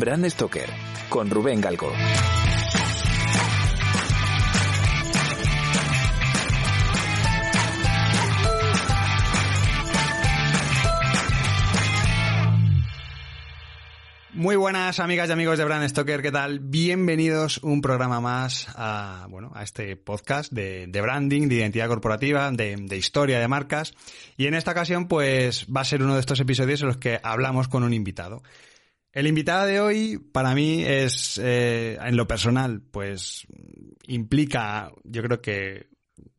Brand Stoker con Rubén Galgo. Muy buenas amigas y amigos de Brand Stoker, ¿qué tal? Bienvenidos un programa más a, bueno, a este podcast de, branding, de identidad corporativa, de, historia de marcas. Y en esta ocasión, pues, va a ser uno de estos episodios en los que hablamos con un invitado. El invitado de hoy, para mí, es, eh, en lo personal, pues, implica, yo creo que,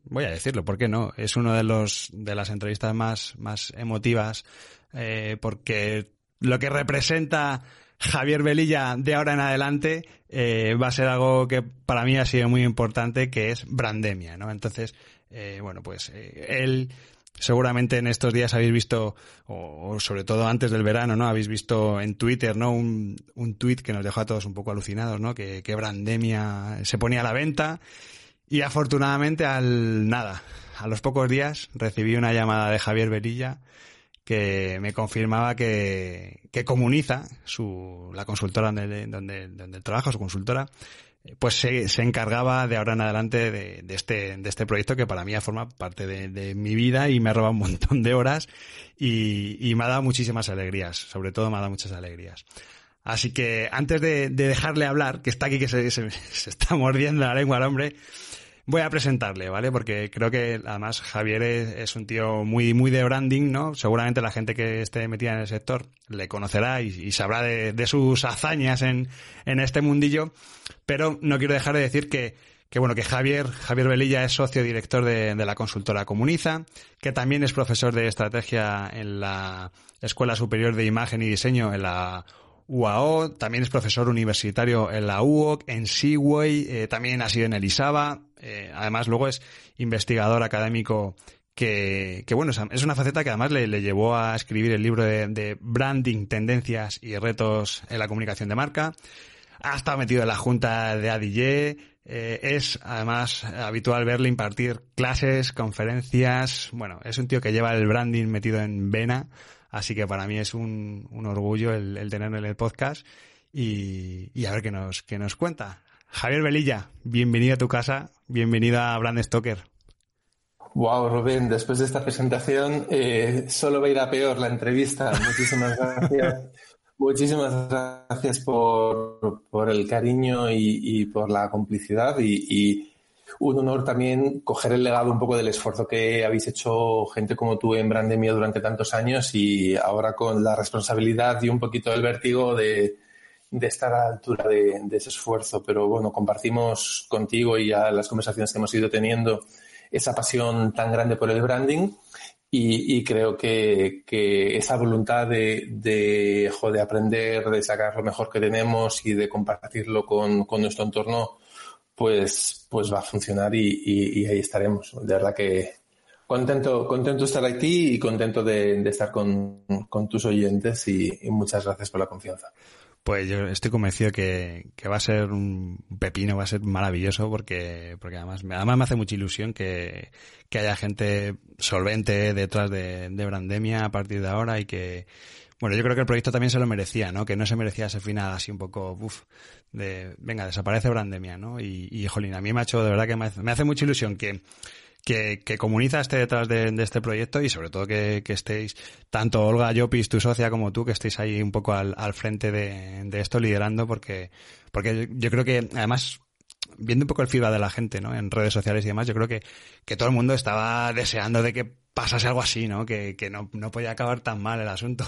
voy a decirlo, ¿por qué no? Es uno de los, de las entrevistas más, más emotivas, eh, porque lo que representa Javier Velilla de ahora en adelante eh, va a ser algo que para mí ha sido muy importante, que es Brandemia, ¿no? Entonces, eh, bueno, pues eh, él seguramente en estos días habéis visto, o, sobre todo antes del verano, ¿no? Habéis visto en Twitter, ¿no? Un, un tweet que nos dejó a todos un poco alucinados, ¿no? Que, que Brandemia se ponía a la venta y afortunadamente al nada, a los pocos días recibí una llamada de Javier Velilla que me confirmaba que, que Comuniza, su, la consultora donde, donde, donde trabaja, su consultora, pues se, se, encargaba de ahora en adelante de, de, este, de este proyecto que para mí forma parte de, de, mi vida y me ha robado un montón de horas y, y, me ha dado muchísimas alegrías, sobre todo me ha dado muchas alegrías. Así que antes de, de dejarle hablar, que está aquí que se, se, se está mordiendo la lengua al hombre, voy a presentarle, ¿vale? Porque creo que además Javier es, un tío muy, muy de branding, ¿no? Seguramente la gente que esté metida en el sector le conocerá y, sabrá de, sus hazañas en, en este mundillo, pero no quiero dejar de decir que, que bueno, que Javier, Javier Velilla es socio director de, la consultora Comuniza, que también es profesor de estrategia en la Escuela Superior de Imagen y Diseño en la UAO, también es profesor universitario en la UOC, en Seaway, eh, también ha sido en Elisaba, eh, además luego es investigador académico que, que bueno, es una faceta que además le, le llevó a escribir el libro de, de, branding, tendencias y retos en la comunicación de marca. Ha estado metido en la junta de ADIE, eh, es además habitual verle impartir clases, conferencias, bueno, es un tío que lleva el branding metido en vena Así que para mí es un, un orgullo el, el, tenerlo en el podcast y, y, a ver qué nos, qué nos cuenta. Javier Velilla, bienvenido a tu casa, bienvenido a Brand Stoker. Wow, Rubén, después de esta presentación eh, solo va a ir a peor la entrevista. Muchísimas gracias. Muchísimas gracias por, por el cariño y, y, por la complicidad y, y un honor también coger el legado un poco del esfuerzo que habéis hecho gente como tú en Brandemia durante tantos años y ahora con la responsabilidad y un poquito el vértigo de, de estar a la altura de, de, ese esfuerzo. Pero bueno, compartimos contigo y ya las conversaciones que hemos ido teniendo esa pasión tan grande por el branding y, y creo que, que, esa voluntad de, de, de, aprender, de sacar lo mejor que tenemos y de compartirlo con, con nuestro entorno pues, pues va a funcionar y, y, y, ahí estaremos. De verdad que contento, contento de estar aquí y contento de, de estar con, con, tus oyentes y, y, muchas gracias por la confianza. Pues yo estoy convencido que, que, va a ser un pepino, va a ser maravilloso porque, porque además, además me hace mucha ilusión que, que haya gente solvente detrás de, de Brandemia a partir de ahora y que, bueno, yo creo que el proyecto también se lo merecía, ¿no? Que no se merecía ese final así un poco, uff, de, venga, desaparece Brandemia, ¿no? Y, y, jolín, a mí me ha hecho, de verdad que me hace, me hace mucha ilusión que, que, que Comuniza esté detrás de, este proyecto y sobre todo que, estéis, tanto Olga Llopis, tu socia, como tú, que estéis ahí un poco al, al frente de, de esto liderando porque, porque yo creo que además viendo un poco el feedback de la gente, ¿no? En redes sociales y demás, yo creo que, que todo el mundo estaba deseando de que pasase algo así, ¿no? Que, que no, no podía acabar tan mal el asunto.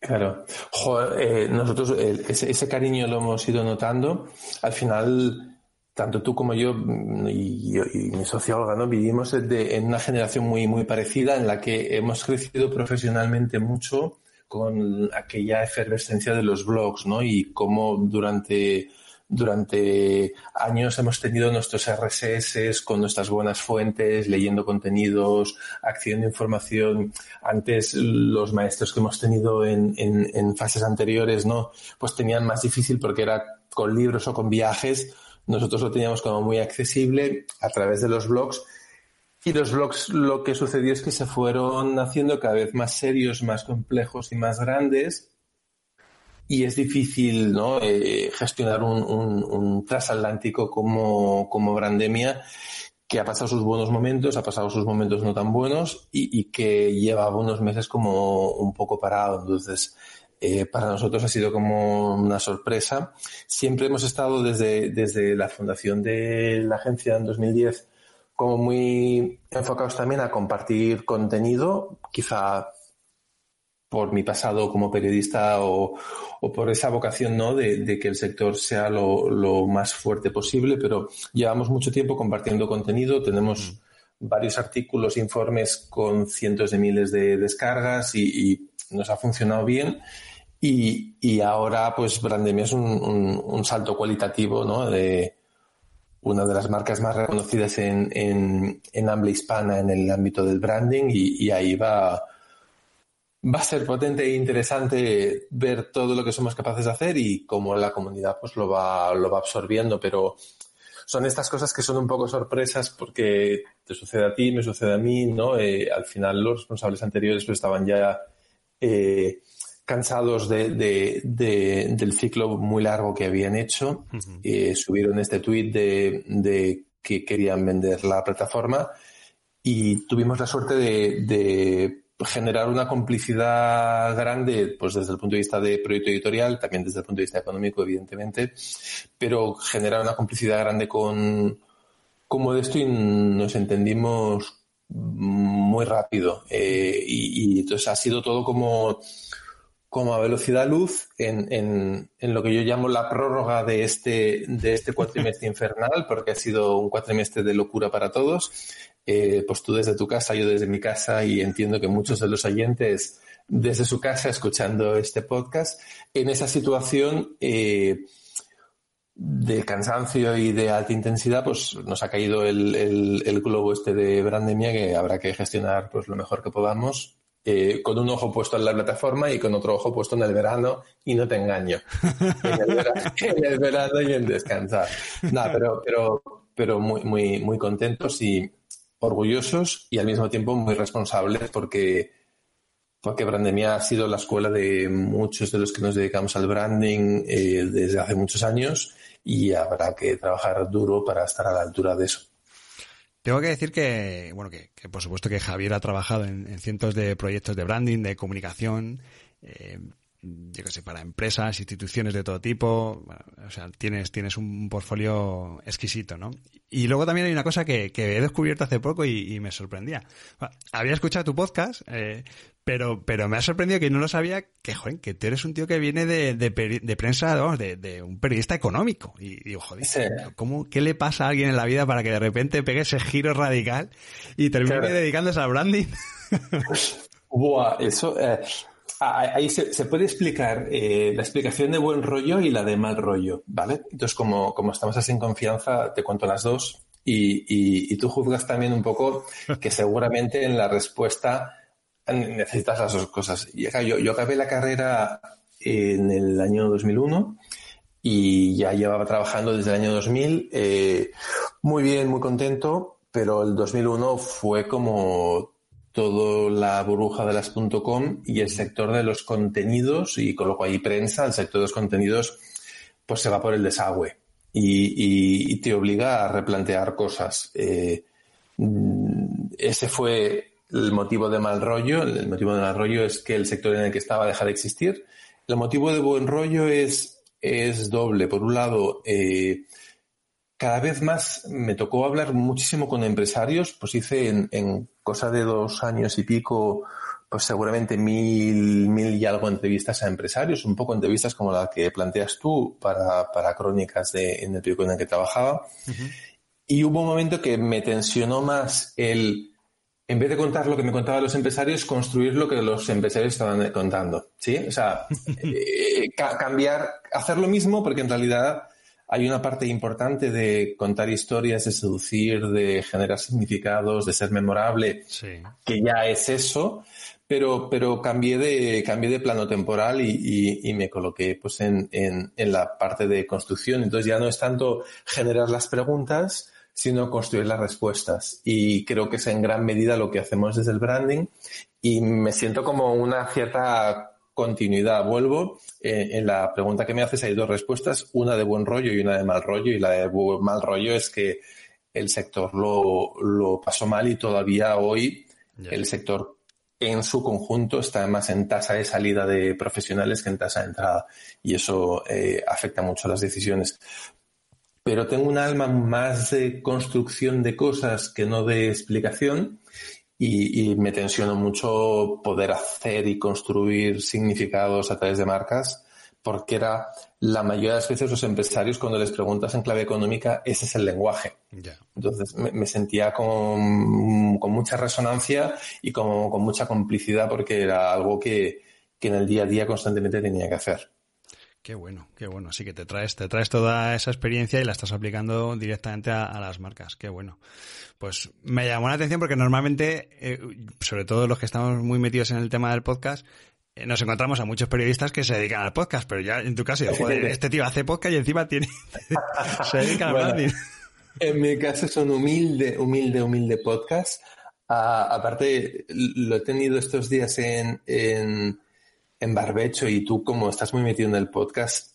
Claro. Joder, eh, nosotros eh, ese, ese, cariño lo hemos ido notando. Al final, tanto tú como yo mm, y, y, mi socio Olga, ¿no? Vivimos en una generación muy, muy parecida en la que hemos crecido profesionalmente mucho con aquella efervescencia de los blogs, ¿no? Y cómo durante durante años hemos tenido nuestros RSS con nuestras buenas fuentes, leyendo contenidos, accediendo a información. Antes los maestros que hemos tenido en, en, en, fases anteriores, ¿no? Pues tenían más difícil porque era con libros o con viajes. Nosotros lo teníamos como muy accesible a través de los blogs. Y los blogs lo que sucedió es que se fueron haciendo cada vez más serios, más complejos y más grandes y es difícil ¿no? Eh, gestionar un, transatlántico como, como Brandemia que ha pasado sus buenos momentos, ha pasado sus momentos no tan buenos y, que llevaba unos meses como un poco parado. Entonces, eh, para nosotros ha sido como una sorpresa. Siempre hemos estado desde, desde la fundación de la agencia en 2010 como muy enfocados también a compartir contenido, quizá por mi pasado como periodista o, por esa vocación ¿no? de, que el sector sea lo, más fuerte posible, pero llevamos mucho tiempo compartiendo contenido, tenemos mm. varios artículos, informes con cientos de miles de descargas y, nos ha funcionado bien. Y, ahora, pues, Brandemia es un, salto cualitativo, ¿no? De una de las marcas más reconocidas en, en, habla hispana en el ámbito del branding y ahí va, va a ser potente e interesante ver todo lo que somos capaces de hacer y cómo la comunidad pues lo va, lo va absorbiendo, pero son estas cosas que son un poco sorpresas porque te sucede a ti, me sucede a mí, ¿no? Eh, al final los responsables anteriores pues estaban ya eh, cansados de, del ciclo muy largo que habían hecho, eh, subieron este tuit de, de que querían vender la plataforma y tuvimos la suerte de generar una complicidad grande, pues desde el punto de vista de proyecto editorial, también desde el punto de vista económico, evidentemente, pero generar una complicidad grande con, con Modesto y nos entendimos muy rápido. Eh, y, entonces ha sido todo como, como a velocidad luz en, en, en, lo que yo llamo la prórroga de este, de este cuatrimestre infernal, porque ha sido un cuatrimestre de locura para todos eh, pues tú desde tu casa, yo desde mi casa y entiendo que muchos de los oyentes desde su casa escuchando este podcast, en esa situación eh, de cansancio y de alta intensidad, pues nos ha caído el, globo este de Brandemia que habrá que gestionar pues lo mejor que podamos. Eh, con un ojo puesto en la plataforma y con otro ojo puesto en el verano, y no te engaño. En el verano, y en descansar. Nada, pero, pero, pero muy, muy, muy contentos y, orgullosos y al mismo tiempo muy responsables porque, porque Brandemia ha sido la escuela de muchos de los que nos dedicamos al branding eh, desde hace muchos años y habrá que trabajar duro para estar a la altura de eso. Tengo que decir que, bueno, que, por supuesto que Javier ha trabajado en, cientos de proyectos de branding, de comunicación, eh, yo qué sé, para empresas, instituciones de todo tipo, o sea, tienes, tienes un portfolio exquisito, ¿no? Y luego también hay una cosa que, que he descubierto hace poco y, me sorprendía. Había escuchado tu podcast, eh, pero, pero me ha sorprendido que no lo sabía, que, joder, que tú eres un tío que viene de, de, de prensa, vamos, de, de, un periodista económico. Y digo, joder, ¿cómo, ¿qué le pasa a alguien en la vida para que de repente pegue ese giro radical y termine dedicándose al branding? Buah, eso, eh, Ah, ahí se, puede explicar eh, la explicación de buen rollo y la de mal rollo, ¿vale? Entonces, como, como estamos así en confianza, te cuento las dos y, y, tú juzgas también un poco que seguramente en la respuesta necesitas las dos cosas. Yo, yo acabé la carrera en el año 2001 y ya llevaba trabajando desde el año 2000. Eh, muy bien, muy contento, pero el 2001 fue como todo la burbuja de las .com y el sector de los contenidos y coloco ahí prensa, el sector de los contenidos pues se va por el desagüe y, te obliga a replantear cosas. Eh, ese fue el motivo de mal rollo. El motivo de mal rollo es que el sector en el que estaba deja de existir. El motivo de buen rollo es, es doble. Por un lado, eh, cada vez más me tocó hablar muchísimo con empresarios, pues hice en, cosa de dos años y pico, pues seguramente mil, mil y algo entrevistas a empresarios, un poco entrevistas como la que planteas tú para, para crónicas de, en el periódico en el que trabajaba. Y hubo un momento que me tensionó más el, en vez de contar lo que me contaban los empresarios, construir lo que los empresarios estaban contando. ¿Sí? O sea, eh, cambiar, hacer lo mismo porque en realidad hay una parte importante de contar historias, de seducir, de generar significados, de ser memorable, que ya es eso, pero, pero cambié de, cambié de plano temporal y, y, me coloqué pues en, en, en, la parte de construcción. Entonces ya no es tanto generar las preguntas, sino construir las respuestas. Y creo que es en gran medida lo que hacemos desde el branding y me siento como una cierta continuidad. Vuelvo, eh, en la pregunta que me haces hay dos respuestas, una de buen rollo y una de mal rollo, y la de mal rollo es que el sector lo, lo pasó mal y todavía hoy el sector en su conjunto está más en tasa de salida de profesionales que en tasa de entrada y eso eh, afecta mucho a las decisiones. Pero tengo un alma más de construcción de cosas que no de explicación y, me tensiono mucho poder hacer y construir significados a través de marcas porque era la mayoría de las veces los empresarios cuando les preguntas en clave económica, ese es el lenguaje. Entonces me, sentía con, con, mucha resonancia y con, con, mucha complicidad porque era algo que, que en el día a día constantemente tenía que hacer. Qué bueno, qué bueno. Así que te traes, te traes toda esa experiencia y la estás aplicando directamente a, las marcas. Qué bueno. Pues me llamó la atención porque normalmente, eh, sobre todo los que estamos muy metidos en el tema del podcast, eh, nos encontramos a muchos periodistas que se dedican al podcast, pero ya en tu caso, joder, este tío hace podcast y encima tiene se dedica al branding. En mi caso son humilde, humilde, humilde podcast. Ah, aparte, lo he tenido estos días en, en en barbecho y tú como estás muy metido en el podcast,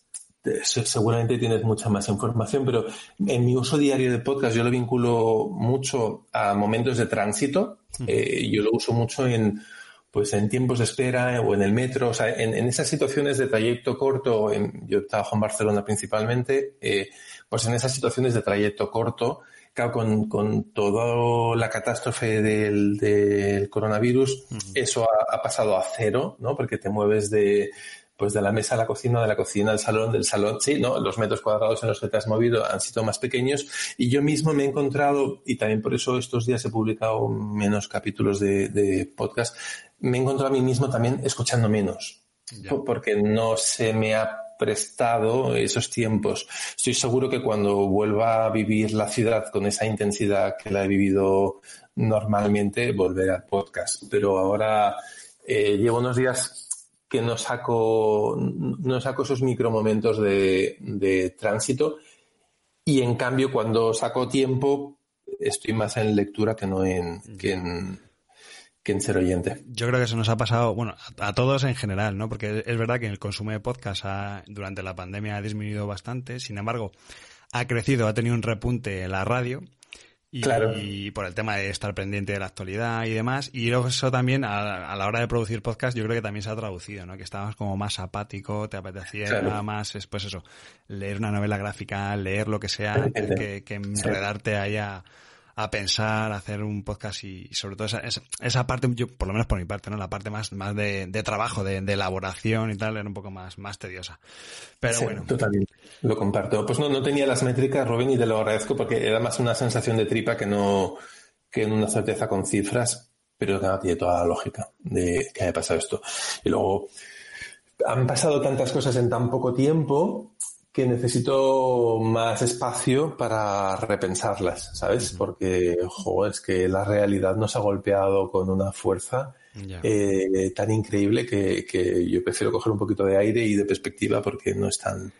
seguramente tienes mucha más información, pero en mi uso diario de podcast yo lo vinculo mucho a momentos de tránsito. Eh, yo lo uso mucho en pues en tiempos de espera o en el metro, o sea, en, esas situaciones de trayecto corto, yo trabajo en Barcelona principalmente, eh, pues en esas situaciones de trayecto corto, Claro, con, con toda la catástrofe del, del coronavirus, eso ha, pasado a cero, ¿no? Porque te mueves de, pues de la mesa a la cocina, de la cocina al salón, del salón, sí, ¿no? Los metros cuadrados en los que te has movido han sido más pequeños y yo mismo me he encontrado, y también por eso estos días he publicado menos capítulos de, de podcast, me he encontrado a mí mismo también escuchando menos. Porque no se me ha prestado esos tiempos. Estoy seguro que cuando vuelva a vivir la ciudad con esa intensidad que la he vivido normalmente, volveré al podcast. Pero ahora eh, llevo unos días que no saco, no saco esos micromomentos de, de tránsito y en cambio cuando saco tiempo estoy más en lectura que no en, que en, que ser oyente. Yo creo que eso nos ha pasado, bueno, a, todos en general, ¿no? Porque es verdad que el consumo de podcast durante la pandemia ha disminuido bastante, sin embargo, ha crecido, ha tenido un repunte en la radio. Y, claro. y por el tema de estar pendiente de la actualidad y demás. Y eso también, a, la hora de producir podcast, yo creo que también se ha traducido, ¿no? Que estabas como más apático, te apetecía nada más, pues eso, leer una novela gráfica, leer lo que sea, que, que enredarte ahí a, a pensar, a hacer un podcast y, sobre todo esa, esa, parte, yo, por lo menos por mi parte, ¿no? La parte más, más de, de trabajo, de, de, elaboración y tal, era un poco más, más tediosa. Pero bueno. Totalmente. Lo comparto. Pues no, no tenía las métricas, Robin, y te lo agradezco porque era más una sensación de tripa que no, que una certeza con cifras, pero que tiene toda la lógica de que haya pasado esto. Y luego, han pasado tantas cosas en tan poco tiempo que necesito más espacio para repensarlas, ¿sabes? Porque, joder, es que la realidad nos ha golpeado con una fuerza eh, tan increíble que, que, yo prefiero coger un poquito de aire y de perspectiva porque no es tan,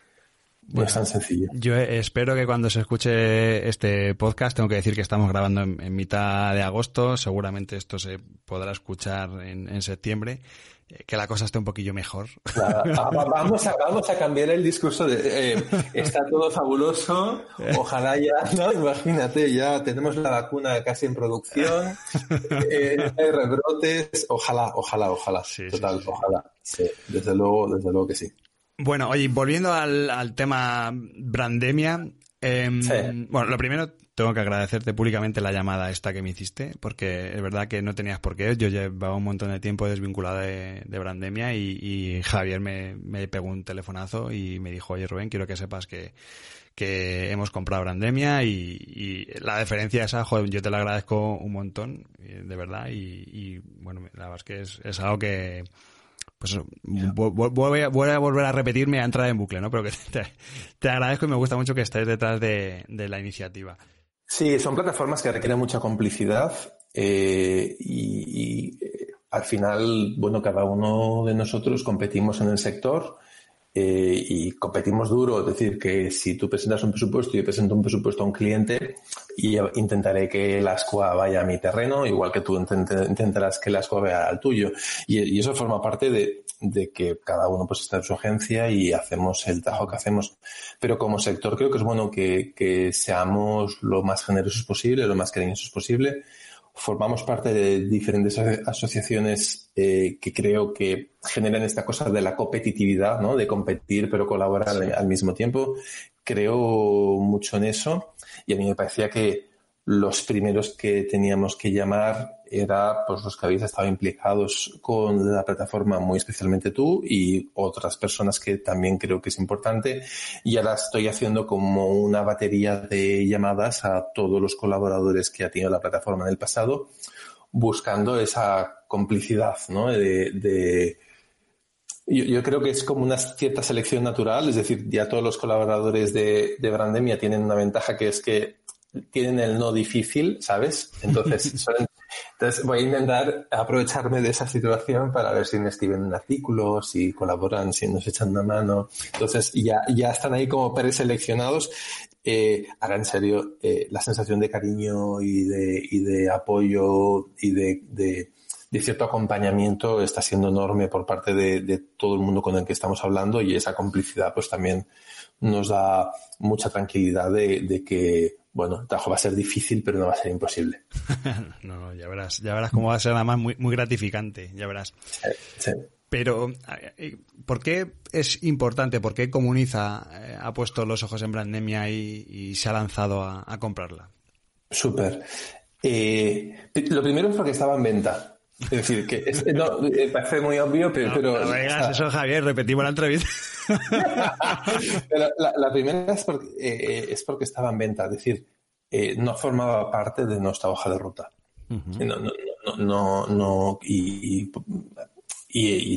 no es tan sencillo. Yo espero que cuando se escuche este podcast, tengo que decir que estamos grabando en, mitad de agosto, seguramente esto se podrá escuchar en, en septiembre que la cosa esté un poquillo mejor. Vamos, a, vamos a cambiar el discurso de eh, está todo fabuloso, ojalá ya, no, imagínate, ya tenemos la vacuna casi en producción, eh, hay rebrotes, ojalá, ojalá, ojalá, total, ojalá, desde luego, desde luego que sí. Bueno, oye, volviendo al, al tema Brandemia, eh, bueno, lo primero, tengo que agradecerte públicamente la llamada esta que me hiciste, porque es verdad que no tenías por qué. Yo llevaba un montón de tiempo desvinculada de, Brandemia y, Javier me, pegó un telefonazo y me dijo, oye Rubén, quiero que sepas que, que hemos comprado Brandemia y, la deferencia esa, joder, yo te la agradezco un montón, eh, de verdad, y, bueno, la verdad es que es, es algo que, pues voy a, volver a repetirme a entrar en bucle, ¿no? Pero que te, agradezco y me gusta mucho que estés detrás de, la iniciativa. Sí, son plataformas que requieren mucha complicidad eh, y, eh, al final, bueno, cada uno de nosotros competimos en el sector eh, y competimos duro, es decir, que si tú presentas un presupuesto y yo presento un presupuesto a un cliente y intentaré que la SCOA vaya a mi terreno, igual que tú intentarás que la SCOA vaya al tuyo. Y, eso forma parte de, que cada uno pues está en su agencia y hacemos el trabajo que hacemos. Pero como sector creo que es bueno que, que seamos lo más generosos posible, lo más cariñosos posible formamos parte de diferentes asociaciones eh, que creo que generan esta cosa de la competitividad, ¿no? De competir pero colaborar al mismo tiempo. Creo mucho en eso y a mí me parecía que los primeros que teníamos que llamar era pues los que habéis estado implicados con la plataforma, muy especialmente tú y otras personas que también creo que es importante. Y ahora estoy haciendo como una batería de llamadas a todos los colaboradores que ha tenido la plataforma en el pasado, buscando esa complicidad, ¿no? De, yo, creo que es como una cierta selección natural, es decir, ya todos los colaboradores de, de Brandemia tienen una ventaja que es que tienen el no difícil, ¿sabes? Entonces, entonces voy a intentar aprovecharme de esa situación para ver si me escriben un artículo, si colaboran, si nos echan una mano. Entonces ya, ya están ahí como preseleccionados. Eh, ahora en serio, eh, la sensación de cariño y de, y de apoyo y de, de, de, cierto acompañamiento está siendo enorme por parte de, todo el mundo con el que estamos hablando y esa complicidad pues también nos da mucha tranquilidad de que bueno, el trabajo va a ser difícil, pero no va a ser imposible. no, ya verás, ya verás cómo va a ser además muy, muy gratificante, ya verás. Sí, Pero, eh, ¿por qué es importante? ¿Por qué Comuniza eh, ha puesto los ojos en Brandemia y, se ha lanzado a, comprarla? Súper. Eh, lo primero es porque estaba en venta. Es decir, que no, parece muy obvio, pero... No, eso, Javier, repetimos la entrevista. Pero la, primera es porque, eh, es porque estaba en venta, es decir, eh, no formaba parte de nuestra hoja de ruta. No, no, no, no, y, y,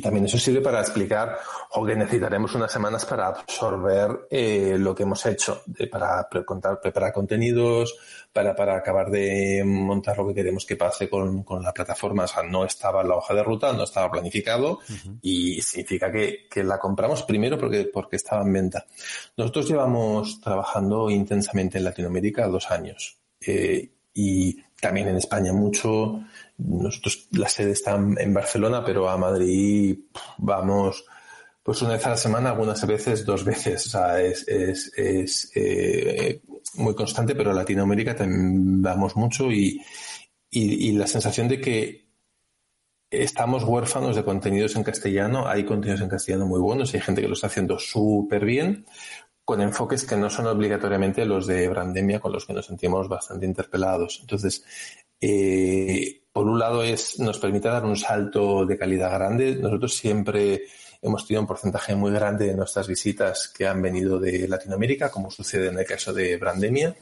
también eso sirve para explicar o que necesitaremos unas semanas para absorber eh, lo que hemos hecho, para contar, preparar contenidos, para, para acabar de montar lo que queremos que pase con, con la plataforma. O sea, no estaba en la hoja de ruta, no estaba planificado y significa que, que, la compramos primero porque, porque estaba en venta. Nosotros llevamos trabajando intensamente en Latinoamérica dos años. Eh, y también en España mucho. Nosotros, la sede está en Barcelona, pero a Madrid vamos pues una vez a la semana, algunas veces dos veces. O sea, es, es, es eh, muy constante, pero a Latinoamérica también vamos mucho y, y, la sensación de que estamos huérfanos de contenidos en castellano. Hay contenidos en castellano muy buenos, hay gente que lo está haciendo súper bien, con enfoques que no son obligatoriamente los de Brandemia, con los que nos sentimos bastante interpelados. Entonces, eh, por un lado es, nos permite dar un salto de calidad grande. Nosotros siempre hemos tenido un porcentaje muy grande de nuestras visitas que han venido de Latinoamérica, como sucede en el caso de Brandemia.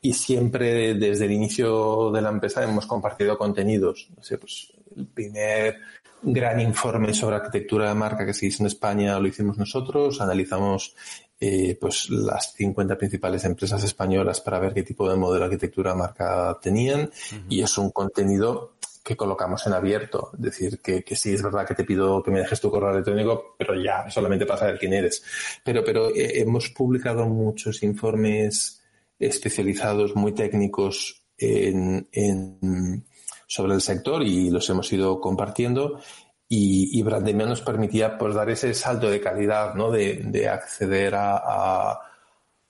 Y siempre desde el inicio de la empresa hemos compartido contenidos. Pues el primer gran informe sobre arquitectura de marca que se hizo en España lo hicimos nosotros. Analizamos eh, pues las 50 principales empresas españolas para ver qué tipo de modelo de arquitectura marca tenían y es un contenido que colocamos en abierto. Es decir, que, que sí es verdad que te pido que me dejes tu correo electrónico, pero ya, solamente para saber quién eres. Pero, pero eh, hemos publicado muchos informes especializados, muy técnicos en, en, sobre el sector y los hemos ido compartiendo y, y Brandemia nos permitía pues dar ese salto de calidad, ¿no? De, de acceder a,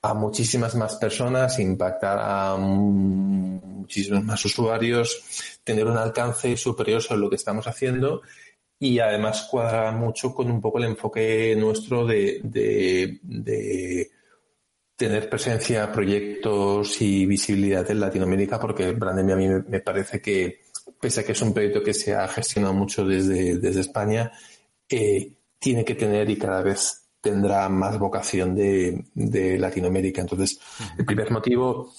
a, muchísimas más personas, impactar a muchísimos más usuarios, tener un alcance superior sobre lo que estamos haciendo y además cuadra mucho con un poco el enfoque nuestro de, de, de tener presencia, proyectos y visibilidad en Latinoamérica, porque Brandemia a mí me parece que pese a que es un proyecto que se ha gestionado mucho desde, desde España, eh, tiene que tener y cada vez tendrá más vocación de, de Latinoamérica. Entonces, el primer motivo,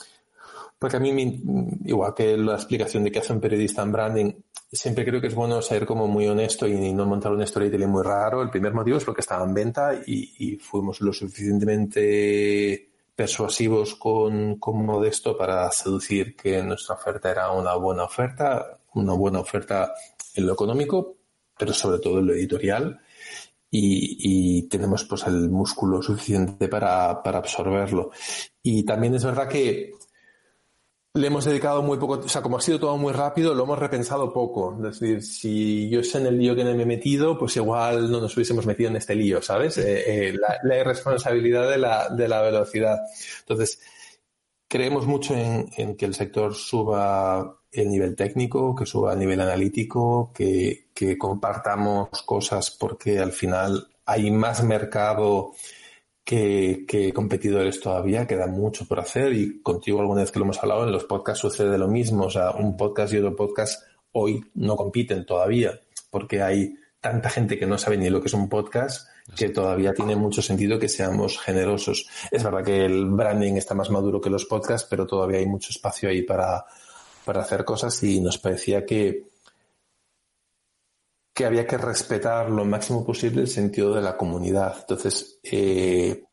porque a mí, igual que la explicación de qué hace un periodista en branding, siempre creo que es bueno ser como muy honesto y no montar un storytelling muy raro. El primer motivo es porque estaba en venta y, y fuimos lo suficientemente persuasivos con, con Modesto para seducir que nuestra oferta era una buena oferta una buena oferta en lo económico, pero sobre todo en lo editorial. y, tenemos pues el músculo suficiente para, para absorberlo. Y también es verdad que le hemos dedicado muy poco, o sea, como ha sido todo muy rápido, lo hemos repensado poco. Es decir, si yo sé en el lío que me he metido, pues igual no nos hubiésemos metido en este lío, ¿sabes? Eh, eh, la, irresponsabilidad de la, de la velocidad. Entonces, creemos mucho en, que el sector suba el nivel técnico, que suba el nivel analítico, que, que compartamos cosas porque al final hay más mercado que, competidores todavía, queda mucho por hacer y contigo alguna vez que lo hemos hablado en los podcasts sucede lo mismo, o sea, un podcast y otro podcast hoy no compiten todavía porque hay tanta gente que no sabe ni lo que es un podcast que todavía tiene mucho sentido que seamos generosos. Es verdad que el branding está más maduro que los podcasts, pero todavía hay mucho espacio ahí para, para hacer cosas y nos parecía que, que había que respetar lo máximo posible el sentido de la comunidad. Entonces, eh,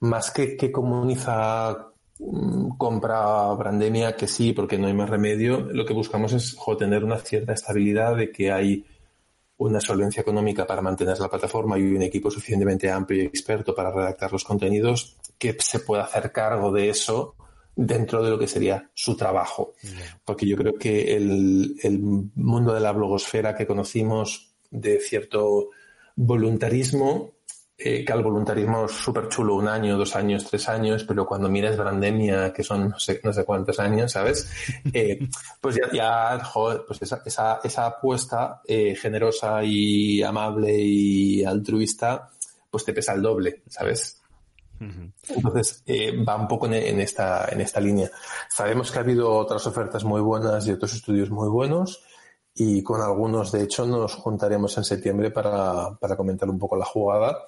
más que que comuniza mm, compra Brandemia, que sí, porque no hay más remedio, lo que buscamos es tener una cierta estabilidad de que hay una solvencia económica para mantener la plataforma y un equipo suficientemente amplio y experto para redactar los contenidos que se pueda hacer cargo de eso dentro de lo que sería su trabajo. Porque yo creo que el, el mundo de la blogosfera que conocimos de cierto voluntarismo, eh, que el voluntarismo es súper chulo, un año, dos años, tres años, pero cuando miras Brandemia, que son no sé, no sé cuántos años, ¿sabes? Eh, pues ya, ya joder, pues esa, esa, esa apuesta eh, generosa y amable y altruista, pues te pesa el doble, ¿sabes? Entonces, eh, va un poco en, esta, en esta línea. Sabemos que ha habido otras ofertas muy buenas y otros estudios muy buenos y con algunos, de hecho, nos juntaremos en septiembre para, para comentar un poco la jugada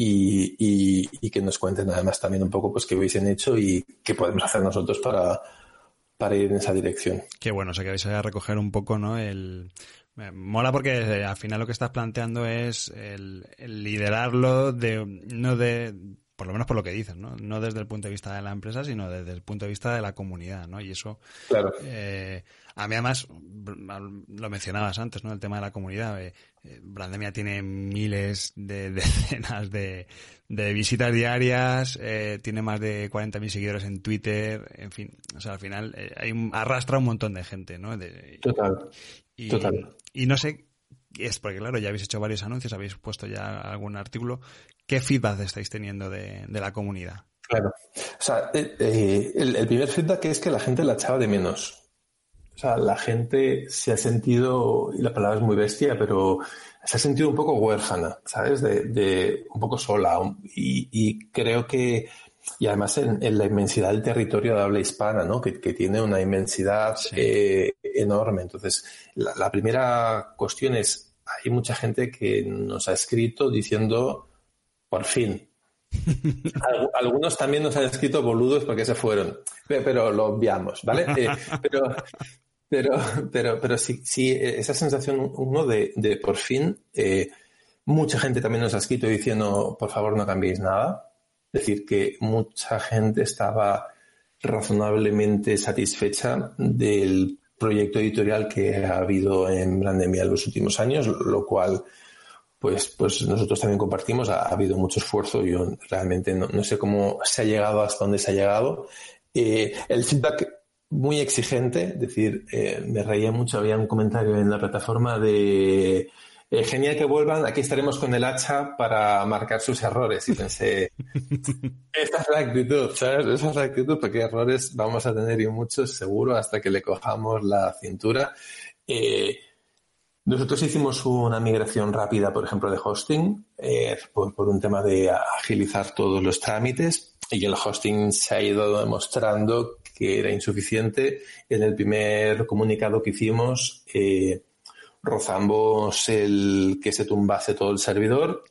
y, y, que nos cuenten además también un poco pues qué hubiesen hecho y qué podemos hacer nosotros para, para ir en esa dirección. Qué bueno, o sea que vais a recoger un poco, ¿no? El, mola porque eh, al final lo que estás planteando es el, el liderarlo de, no de, por lo menos por lo que dices, ¿no? No desde el punto de vista de la empresa, sino desde el punto de vista de la comunidad, ¿no? Y eso, claro. eh, a mí además, lo mencionabas antes, ¿no? El tema de la comunidad. Eh, eh Brandemia tiene miles de decenas de, de visitas diarias, eh, tiene más de 40.000 seguidores en Twitter, en fin, o sea, al final eh, hay arrastra un montón de gente, ¿no? total, y, total. Y no sé, es porque claro, ya habéis hecho varios anuncios, habéis puesto ya algún artículo. ¿Qué feedback estáis teniendo de, la comunidad? Claro. O sea, eh, eh, el, primer feedback es que la gente la echaba de menos. O sea, la gente se ha sentido, y la palabra es muy bestia, pero se ha sentido un poco huérfana, ¿sabes? De, un poco sola. Y, creo que, y además en, la inmensidad del territorio de habla hispana, ¿no? Que, tiene una inmensidad eh, enorme. Entonces, la primera cuestión es, hay mucha gente que nos ha escrito diciendo, por fin. Algunos también nos han escrito boludos porque se fueron, pero lo obviamos, ¿vale? Eh, pero, pero, pero, pero sí, sí, esa sensación, uno, de, por fin, eh, mucha gente también nos ha escrito diciendo, por favor, no cambiéis nada. Es decir, que mucha gente estaba razonablemente satisfecha del proyecto editorial que ha habido en Brandemia en los últimos años, lo cual pues, pues nosotros también compartimos. Ha, habido mucho esfuerzo. Yo realmente no, sé cómo se ha llegado hasta dónde se ha llegado. Eh, el feedback muy exigente, es decir, eh, me reía mucho. Había un comentario en la plataforma de eh, genial que vuelvan, aquí estaremos con el hacha para marcar sus errores. Y pensé, esta es la actitud, ¿sabes? Esa es la actitud, porque errores vamos a tener y muchos seguro hasta que le cojamos la cintura. Eh, nosotros hicimos una migración rápida, por ejemplo, de hosting, eh, por, por, un tema de agilizar todos los trámites, y el hosting se ha ido demostrando que era insuficiente. En el primer comunicado que hicimos, eh, rozamos el que se tumbase todo el servidor,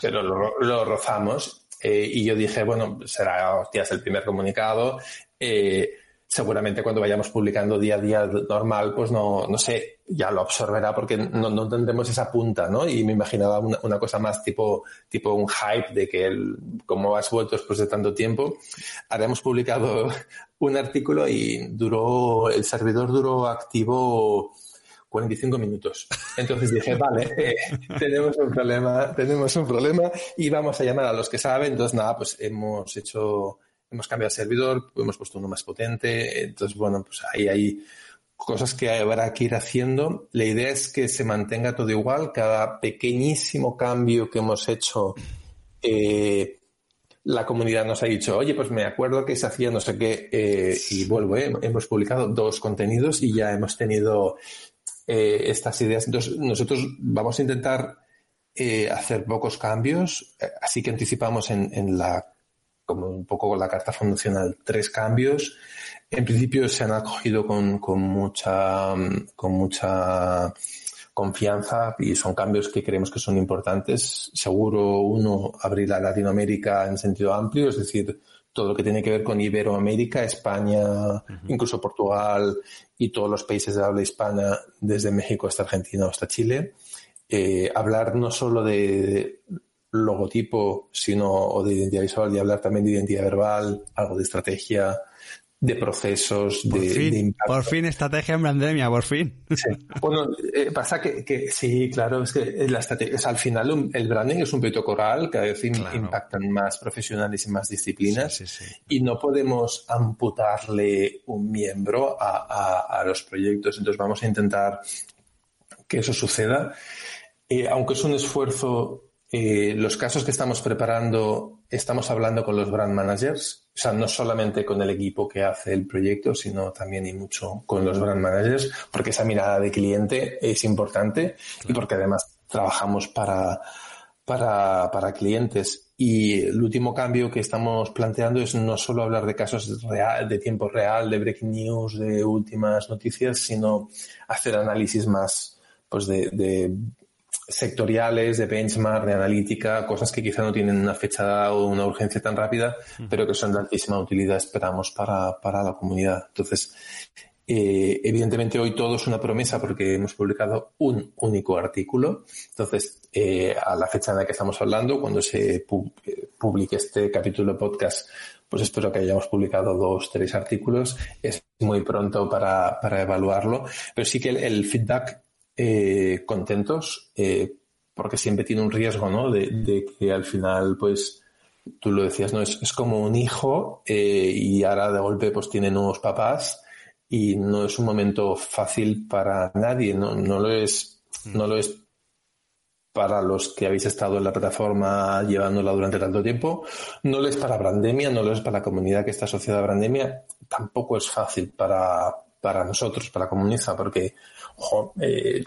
pero lo, rozamos. Eh, y yo dije, bueno, será, hostias, el primer comunicado. Seguramente cuando vayamos publicando día a día normal, pues no, no sé, ya lo absorberá porque no, no tendremos esa punta, ¿no? Y me imaginaba una, cosa más tipo, tipo un hype de que el, como has vuelto después de tanto tiempo, habíamos publicado un artículo y duró, el servidor duró activo 45 minutos. Entonces dije, vale, tenemos un problema, tenemos un problema y vamos a llamar a los que saben. Entonces, nada, pues hemos hecho, hemos cambiado el servidor, hemos puesto uno más potente. Entonces, bueno, pues ahí hay cosas que habrá que ir haciendo. La idea es que se mantenga todo igual. Cada pequeñísimo cambio que hemos hecho, eh, la comunidad nos ha dicho, oye, pues me acuerdo que se hacía no sé qué, eh, y vuelvo, eh, hemos publicado dos contenidos y ya hemos tenido eh, estas ideas. Entonces, nosotros vamos a intentar hacer pocos cambios, así que anticipamos en, en, la, como un poco con la carta fundacional, tres cambios. En principio se han acogido con, con mucha, con mucha confianza y son cambios que creemos que son importantes. Seguro uno abrir a Latinoamérica en sentido amplio, es decir, todo lo que tiene que ver con Iberoamérica, España, incluso Portugal y todos los países de habla hispana, desde México hasta Argentina hasta Chile. Eh, hablar no solo de logotipo, sino o de identidad visual y hablar también de identidad verbal, algo de estrategia, de procesos, por de, fin, Por fin, estrategia en pandemia, por fin. Bueno, eh, pasa que, que, sí, claro, es que la estrategia, al final el branding es un proyecto coral, cada vez impactan más profesionales y más disciplinas y no podemos amputarle un miembro a, a, a, los proyectos, entonces vamos a intentar que eso suceda. Eh, aunque es un esfuerzo, eh, los casos que estamos preparando, estamos hablando con los brand managers, o sea, no solamente con el equipo que hace el proyecto, sino también y mucho con los brand managers, porque esa mirada de cliente es importante y porque además trabajamos para, para, para clientes. Y el último cambio que estamos planteando es no solo hablar de casos real, de tiempo real, de breaking news, de últimas noticias, sino hacer análisis más pues de, de sectoriales, de benchmark, de analítica, cosas que quizá no tienen una fecha o una urgencia tan rápida, pero que son de altísima utilidad, esperamos, para, para la comunidad. Entonces, eh, evidentemente hoy todo es una promesa porque hemos publicado un único artículo. Entonces, eh, a la fecha en la que estamos hablando, cuando se pu publique este capítulo podcast, pues espero que hayamos publicado dos, tres artículos. Es muy pronto para, para evaluarlo, pero sí que el, el feedback eh, contentos, eh, porque siempre tiene un riesgo, ¿no? De, de, que al final, pues, tú lo decías, ¿no? Es, es como un hijo eh, y ahora de golpe pues tiene nuevos papás y no es un momento fácil para nadie, ¿no? No lo es, no lo es para los que habéis estado en la plataforma llevándola durante tanto tiempo, no lo es para Brandemia, no lo es para la comunidad que está asociada a Brandemia, tampoco es fácil para, para nosotros, para la comunidad, eh,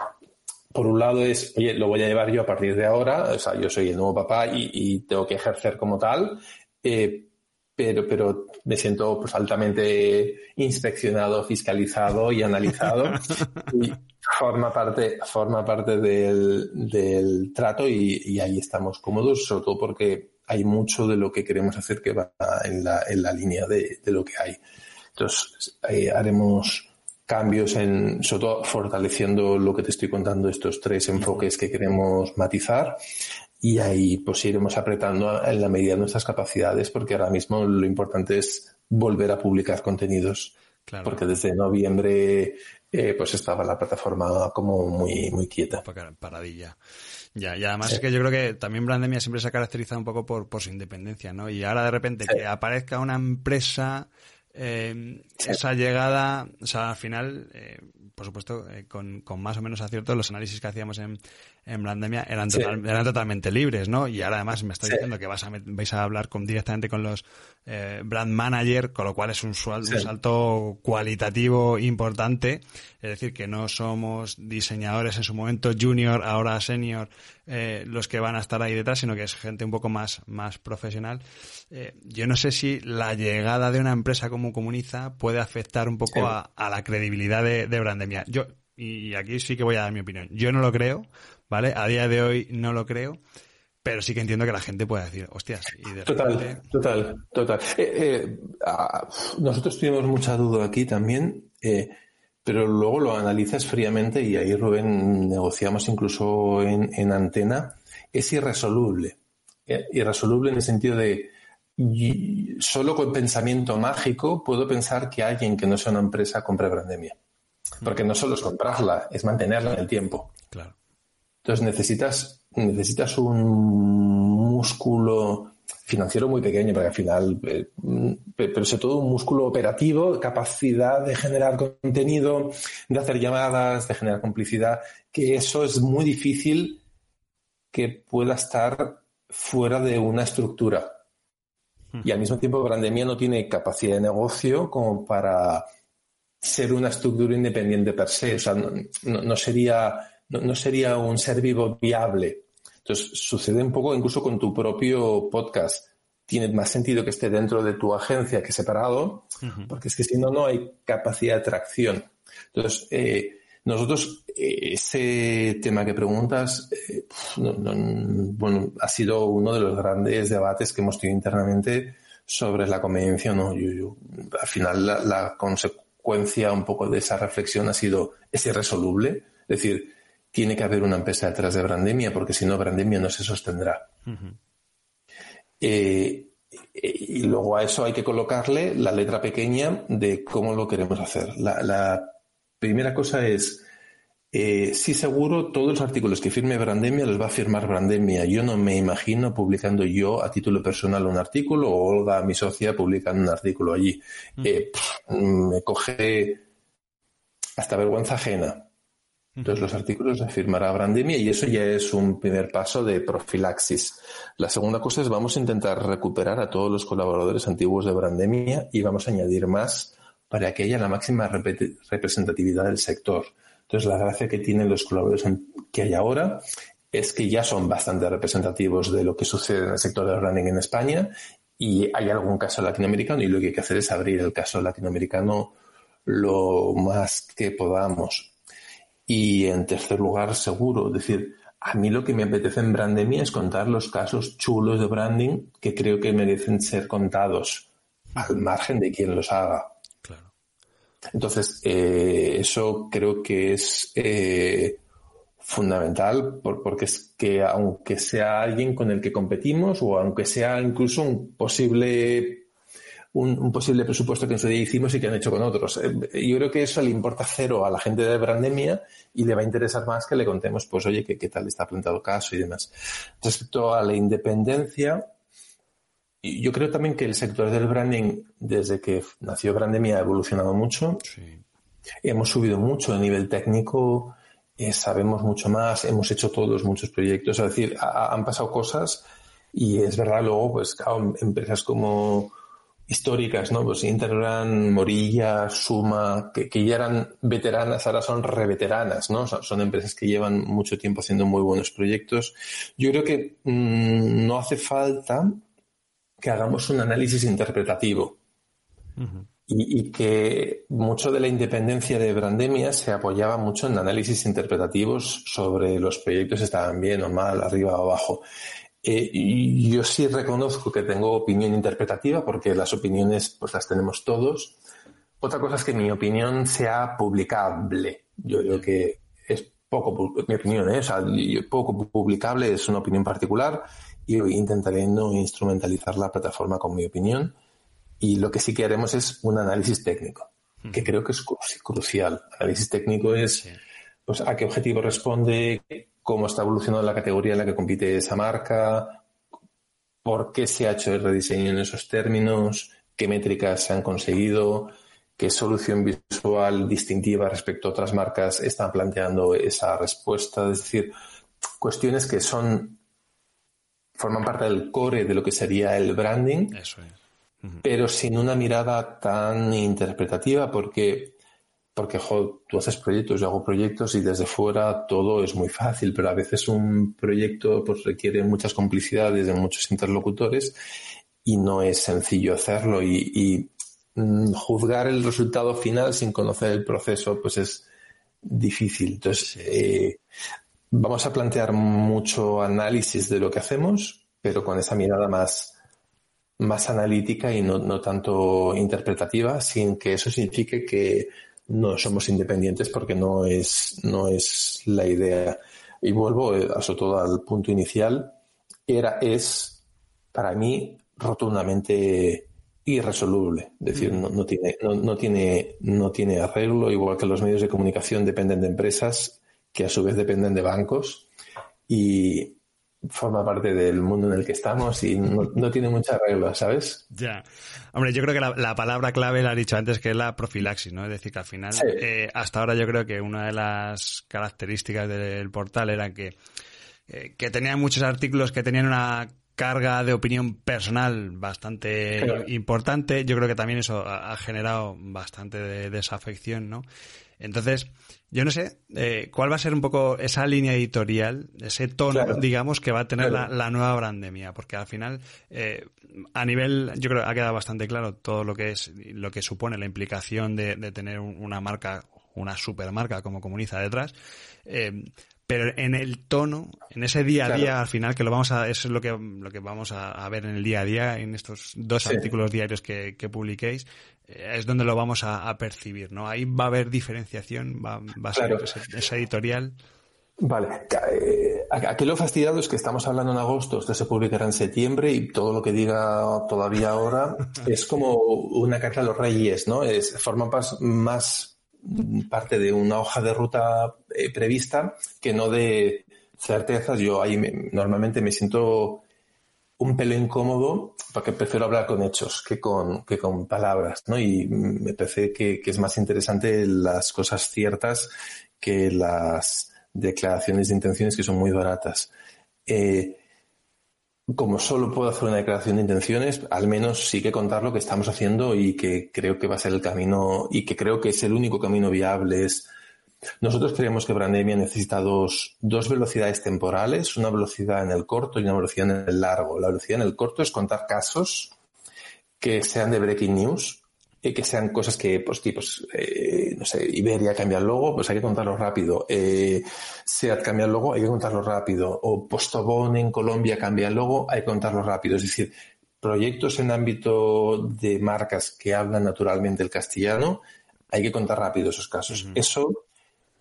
por un lado es, oye, lo voy a llevar yo a partir de ahora, o sea, yo soy el nuevo papá y, y tengo que ejercer como tal, eh, pero, pero me siento pues altamente inspeccionado, fiscalizado y analizado y forma parte, forma parte del, del trato y, y, ahí estamos cómodos, sobre todo porque hay mucho de lo que queremos hacer que va en la, en la línea de, de lo que hay. Entonces, eh, haremos cambios en, sobre todo fortaleciendo lo que te estoy contando, estos tres enfoques que queremos matizar. Y ahí pues iremos apretando en la medida de nuestras capacidades, porque ahora mismo lo importante es volver a publicar contenidos. Claro. Porque desde noviembre eh, pues estaba la plataforma como muy, muy quieta. Paradilla. Ya, y además sí. es que yo creo que también Brandemia siempre se ha caracterizado un poco por, por su independencia, ¿no? Y ahora de repente sí. que aparezca una empresa eh, sí. esa llegada, o sea, al final, eh, por supuesto, eh, con, con, más o menos acierto, los análisis que hacíamos en, en Blandemia eran, sí. eran totalmente libres, ¿no? Y ahora además me está sí. diciendo que vas a, vais a hablar con, directamente con los eh, brand manager, con lo cual es un, un salto cualitativo importante. Es decir, que no somos diseñadores en su momento junior, ahora senior, eh, los que van a estar ahí detrás, sino que es gente un poco más, más profesional. Eh, yo no sé si la llegada de una empresa como Comuniza puede afectar un poco a, a, la credibilidad de, de Brandemia. Yo, y aquí sí que voy a dar mi opinión. Yo no lo creo, ¿vale? A día de hoy no lo creo, pero sí que entiendo que la gente puede decir, hostias, y de Total, repente... total, total. Eh, eh, ah, nosotros tuvimos mucha duda aquí también, eh, pero luego lo analizas fríamente y ahí, Rubén, negociamos incluso en, en antena, es irresoluble. Eh, irresoluble en el sentido de solo con pensamiento mágico puedo pensar que alguien que no sea una empresa compre Brandemia. Porque no solo es comprarla, es mantenerla en el tiempo. Claro. Entonces necesitas, necesitas un músculo financiero muy pequeño, porque al final, eh, pero sobre todo un músculo operativo, capacidad de generar contenido, de hacer llamadas, de generar complicidad, que eso es muy difícil que pueda estar fuera de una estructura. Y al mismo tiempo, Brandemia no tiene capacidad de negocio como para ser una estructura independiente per se. O sea, no, sería, no, sería un ser vivo viable. Entonces, sucede un poco incluso con tu propio podcast. Tiene más sentido que esté dentro de tu agencia que separado, porque es que si no, no hay capacidad de tracción. Entonces, eh, nosotros, eh, ese tema que preguntas, eh, bueno, ha sido uno de los grandes debates que hemos tenido internamente sobre la conveniencia no. al final, la, consecuencia un poco de esa reflexión ha sido, es irresoluble. Es decir, tiene que haber una empresa detrás de Brandemia, porque si no, Brandemia no se sostendrá. Eh, y luego a eso hay que colocarle la letra pequeña de cómo lo queremos hacer. la Primera cosa es, eh, sí seguro, todos los artículos que firme Brandemia los va a firmar Brandemia. Yo no me imagino publicando yo a título personal un artículo o Olga, mi socia, publicando un artículo allí. Mm. Eh, me coge hasta vergüenza ajena. Entonces los artículos los firmará Brandemia y eso ya es un primer paso de profilaxis. La segunda cosa es vamos a intentar recuperar a todos los colaboradores antiguos de Brandemia y vamos a añadir más para que haya la máxima representatividad del sector. Entonces, la gracia que tienen los colaboradores que hay ahora es que ya son bastante representativos de lo que sucede en el sector del running en España y hay algún caso latinoamericano y lo que hay que hacer es abrir el caso latinoamericano lo más que podamos. Y en tercer lugar, seguro, es decir, a mí lo que me apetece en Brandemia es contar los casos chulos de branding que creo que merecen ser contados al margen de quien los haga. Entonces, eh, eso creo que es eh, fundamental porque es que aunque sea alguien con el que competimos o aunque sea incluso un posible un, posible presupuesto que en su día hicimos y que han hecho con otros. Eh, yo creo que eso le importa cero a la gente de Brandemia y le va a interesar más que le contemos, pues, oye, qué, qué tal está planteado caso y demás. Respecto a la independencia, yo creo también que el sector del branding, desde que nació Brandemia, ha evolucionado mucho. Hemos subido mucho a nivel técnico, eh, sabemos mucho más, hemos hecho todos muchos proyectos. Es decir, han pasado cosas y es verdad, luego, pues, empresas como históricas, ¿no? Pues Interbrand, Morilla, Suma, que, ya eran veteranas, ahora son reveteranas, ¿no? son empresas que llevan mucho tiempo haciendo muy buenos proyectos. Yo creo que mm, no hace falta que hagamos un análisis interpretativo. y, que mucho de la independencia de Brandemia se apoyaba mucho en análisis interpretativos sobre los proyectos estaban bien o mal, arriba o abajo. Eh, y yo sí reconozco que tengo opinión interpretativa porque las opiniones pues las tenemos todos. Otra cosa es que mi opinión sea publicable. Yo creo que es poco, mi opinión, ¿eh? o sea, poco publicable es una opinión particular y intentaré no instrumentalizar la plataforma con mi opinión. Y lo que sí que haremos es un análisis técnico, que creo que es crucial. Análisis técnico es pues, a qué objetivo responde, cómo está evolucionando la categoría en la que compite esa marca, por qué se ha hecho el rediseño en esos términos, qué métricas se han conseguido, qué solución visual distintiva respecto a otras marcas están planteando esa respuesta. Es decir, cuestiones que son forman parte del core de lo que sería el branding, pero sin una mirada tan interpretativa porque, porque tú haces proyectos, yo hago proyectos y desde fuera todo es muy fácil, pero a veces un proyecto pues, requiere muchas complicidades de muchos interlocutores y no es sencillo hacerlo y, mm, juzgar el resultado final sin conocer el proceso pues es difícil. Entonces, eh, Vamos a plantear mucho análisis de lo que hacemos, pero con esa mirada más, más analítica y no, tanto interpretativa, sin que eso signifique que no somos independientes porque no es, no es la idea. Y vuelvo, eh, sobre todo al punto inicial, era, es, para mí, rotundamente irresoluble. Es decir, no, no, tiene, no, no, tiene, no tiene arreglo, igual que los medios de comunicación dependen de empresas que a su vez dependen de bancos y forma parte del mundo en el que estamos y no, no tiene mucha arreglo, ¿sabes? Ya. Hombre, yo creo que la, la, palabra clave la has dicho antes, que es la profilaxis, ¿no? Es decir, que al final, sí. eh, hasta ahora yo creo que una de las características del portal era que, eh, que tenía muchos artículos que tenían una carga de opinión personal bastante claro. importante. Yo creo que también eso ha, generado bastante de desafección, ¿no? Entonces, yo no sé eh, cuál va a ser un poco esa línea editorial, ese tono, claro. digamos, que va a tener claro. la, la, nueva brandemia, porque al final, eh, a nivel, yo creo que ha quedado bastante claro todo lo que es, lo que supone la implicación de, de tener una marca, una supermarca como Comuniza detrás. Eh, pero en el tono, en ese día a día, claro. al final, que lo vamos a, eso es lo que, lo que vamos a, a ver en el día a día, en estos dos sí. artículos diarios que, que publiquéis, es donde lo vamos a, a, percibir, ¿no? Ahí va a haber diferenciación, va, va a ser claro. esa, esa, editorial. Vale, eh, aquí lo fastidiado es que estamos hablando en agosto, esto se publicará en septiembre y todo lo que diga todavía ahora es como una carta a los reyes, ¿no? Es, forma más parte de una hoja de ruta eh, prevista que no de certezas. Yo ahí me, normalmente me siento un pelo incómodo porque prefiero hablar con hechos que con, que con palabras, ¿no? Y me parece que, que es más interesante las cosas ciertas que las declaraciones de intenciones que son muy baratas. Eh, como solo puedo hacer una declaración de intenciones, al menos sí que contar lo que estamos haciendo y que creo que va a ser el camino y que creo que es el único camino viable. Nosotros creemos que Brandemia necesita dos, dos velocidades temporales, una velocidad en el corto y una velocidad en el largo. La velocidad en el corto es contar casos que sean de breaking news, y que sean cosas que, pues, tipos, eh, no sé, Iberia cambia el logo, pues hay que contarlo rápido. Eh, SEAT cambia el logo, hay que contarlo rápido. O Postobón en Colombia cambia el logo, hay que contarlo rápido. Es decir, proyectos en ámbito de marcas que hablan naturalmente el castellano, hay que contar rápido esos casos. Uh -huh. Eso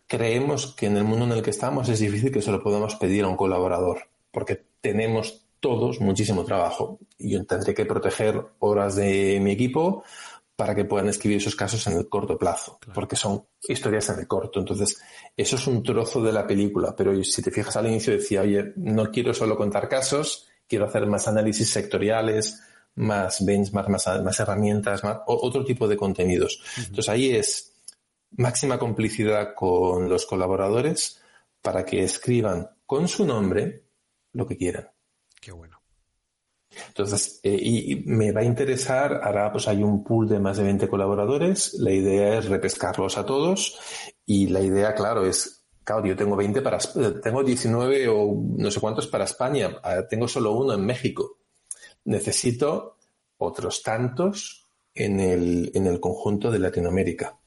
creemos que en el mundo en el que estamos es difícil que se lo podamos pedir a un colaborador, porque tenemos todos muchísimo trabajo. Y yo tendré que proteger horas de mi equipo, para que puedan escribir esos casos en el corto plazo, claro. porque son historias en el corto. Entonces, eso es un trozo de la película, pero si te fijas al inicio decía, oye, no quiero solo contar casos, quiero hacer más análisis sectoriales, más benchmark, más, más herramientas, más, otro tipo de contenidos. Uh -huh. Entonces, ahí es máxima complicidad con los colaboradores para que escriban con su nombre lo que quieran. Qué bueno. Entonces, eh, y, me va a interesar, ahora pues hay un pool de más de 20 colaboradores, la idea es repescarlos a todos y la idea, claro, es, claro, yo tengo 20 para, tengo 19 o no sé cuántos para España, ah, tengo solo uno en México. Necesito otros tantos en el, en el conjunto de Latinoamérica.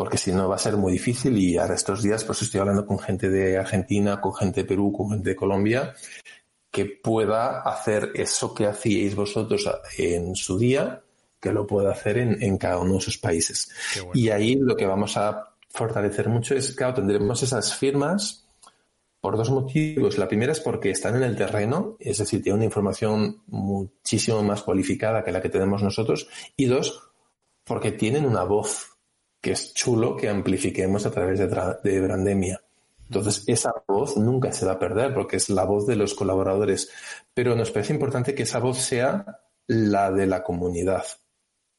Porque si no va a ser muy difícil y ahora estos días pues estoy hablando con gente de Argentina, con gente de Perú, con gente de Colombia que pueda hacer eso que hacíais vosotros en su día, que lo pueda hacer en, en cada uno de sus países. Bueno. Y ahí lo que vamos a fortalecer mucho es, claro, tendremos esas firmas por dos motivos. La primera es porque están en el terreno, es decir, tienen una información muchísimo más cualificada que la que tenemos nosotros. Y dos, porque tienen una voz que es chulo que amplifiquemos a través de, de Brandemia. Entonces, esa voz nunca se va a perder porque es la voz de los colaboradores. Pero nos parece importante que esa voz sea la de la comunidad,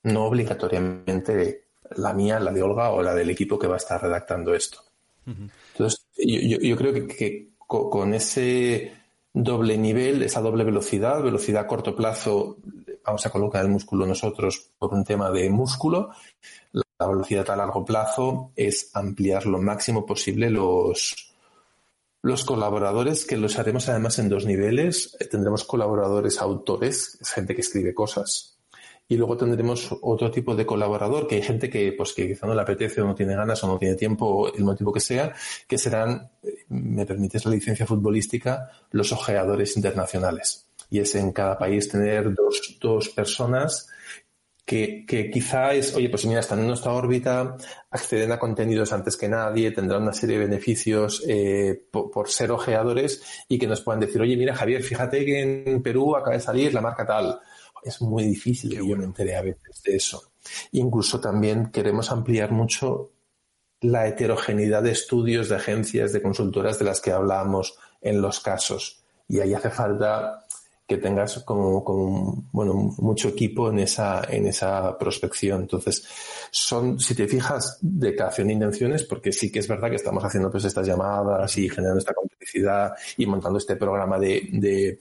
no obligatoriamente la mía, la de Olga o la del equipo que va a estar redactando esto. Uh -huh. Entonces, yo, yo, creo que, que, con ese doble nivel, esa doble velocidad, velocidad a corto plazo, vamos a colocar el músculo nosotros por un tema de músculo, la velocidad a largo plazo es ampliar lo máximo posible los, los colaboradores, que los haremos además en dos niveles. Tendremos colaboradores autores, es gente que escribe cosas. Y luego tendremos otro tipo de colaborador, que hay gente que, pues, que quizá no le apetece o no tiene ganas o no tiene tiempo, el motivo que sea, que serán, me permites la licencia futbolística, los ojeadores internacionales. Y es en cada país tener dos, dos personas que, que, quizá es, oye, pues mira, están en nuestra órbita, acceden a contenidos antes que nadie, tendrán una serie de beneficios eh, por, por, ser ojeadores y que nos puedan decir, oye, mira, Javier, fíjate que en Perú acaba de salir la marca tal. es muy difícil yo me enteré a veces de eso. Incluso también queremos ampliar mucho la heterogeneidad de estudios, de agencias, de consultoras de las que hablábamos en los casos. Y ahí hace falta que tengas como, bueno, mucho equipo en esa, en esa prospección. Entonces, son, si te fijas, declaración de intenciones, porque sí que es verdad que estamos haciendo pues estas llamadas y generando esta complicidad y montando este programa de,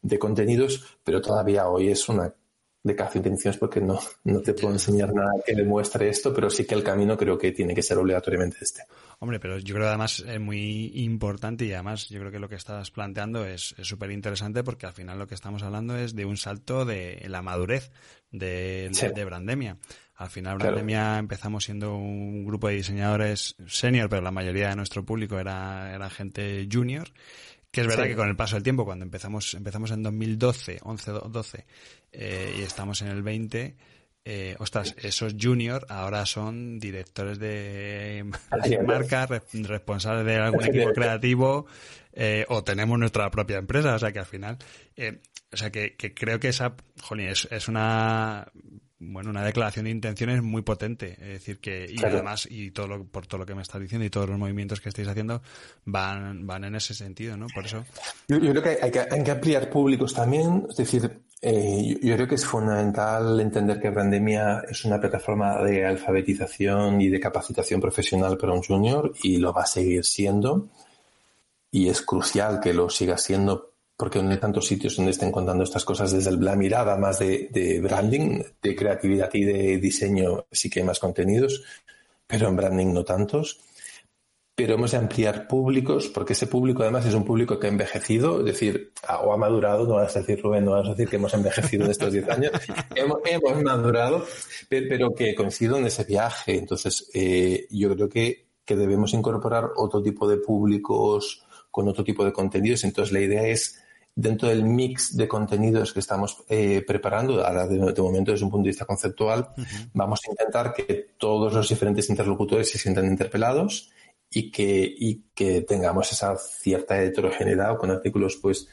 de, contenidos, pero todavía hoy es una de intenciones porque no, no te puedo enseñar nada que demuestre esto, pero sí que el camino creo que tiene que ser obligatoriamente este. Hombre, pero yo creo que además es muy importante y además yo creo que lo que estás planteando es súper interesante porque al final lo que estamos hablando es de un salto de la madurez de, de, Brandemia. Al final Brandemia empezamos siendo un grupo de diseñadores senior, pero la mayoría de nuestro público era, era gente junior. Que es verdad que con el paso del tiempo, cuando empezamos, empezamos en 2012, 11, 12, eh, y estamos en el 20, eh, ostras, esos juniors ahora son directores de, marca, responsables de algún equipo creativo, eh, o tenemos nuestra propia empresa, o sea que al final, eh, o sea que, que, creo que esa, jolín, es, es una bueno, una declaración de intenciones muy potente. Es decir, que, y además, y todo lo, por todo lo que me estás diciendo y todos los movimientos que estáis haciendo van, van en ese sentido, ¿no? Por eso. Yo, creo que hay, que hay, que ampliar públicos también. Es decir, eh, yo, creo que es fundamental entender que Brandemia es una plataforma de alfabetización y de capacitación profesional para un junior y lo va a seguir siendo. Y es crucial que lo siga siendo porque no hay tantos sitios donde estén contando estas cosas desde la mirada más de, branding, de creatividad y de diseño, sí que hay más contenidos, pero en branding no tantos. Pero hemos de ampliar públicos, porque ese público además es un público que ha envejecido, es decir, o ha madurado, no vas a decir Rubén, no vas a decir que hemos envejecido en estos 10 años, hemos, madurado, pero, que coincido en ese viaje. Entonces, eh, yo creo que, que debemos incorporar otro tipo de públicos con otro tipo de contenidos. Entonces, la idea es dentro del mix de contenidos que estamos eh, preparando, ahora de, momento desde un punto de vista conceptual, vamos a intentar que todos los diferentes interlocutores se sientan interpelados y que, y que tengamos esa cierta heterogeneidad con artículos pues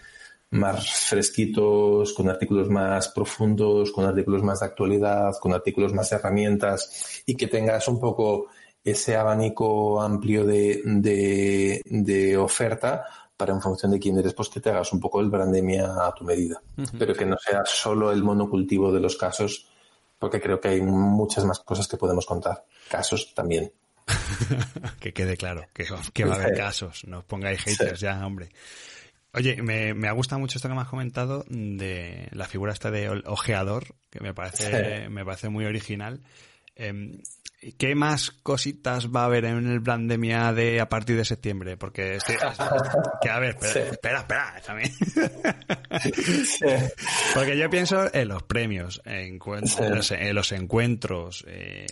más fresquitos, con artículos más profundos, con artículos más de actualidad, con artículos más herramientas y que tengas un poco ese abanico amplio de, de, de oferta para en función de quién eres, pues que te hagas un poco el brandemia a tu medida. Pero que no sea solo el monocultivo de los casos, porque creo que hay muchas más cosas que podemos contar. Casos también. que quede claro, que, va a haber casos. No os pongáis haters ya, hombre. Oye, me, me gusta mucho esto que me has comentado de la figura esta de ojeador, que me parece, me parece muy original. Em, ¿Qué más cositas va a haber en el Blandemia de a partir de septiembre? Porque que a ver, espera, espera, también. Porque yo pienso en los premios, en, los encuentros, eh,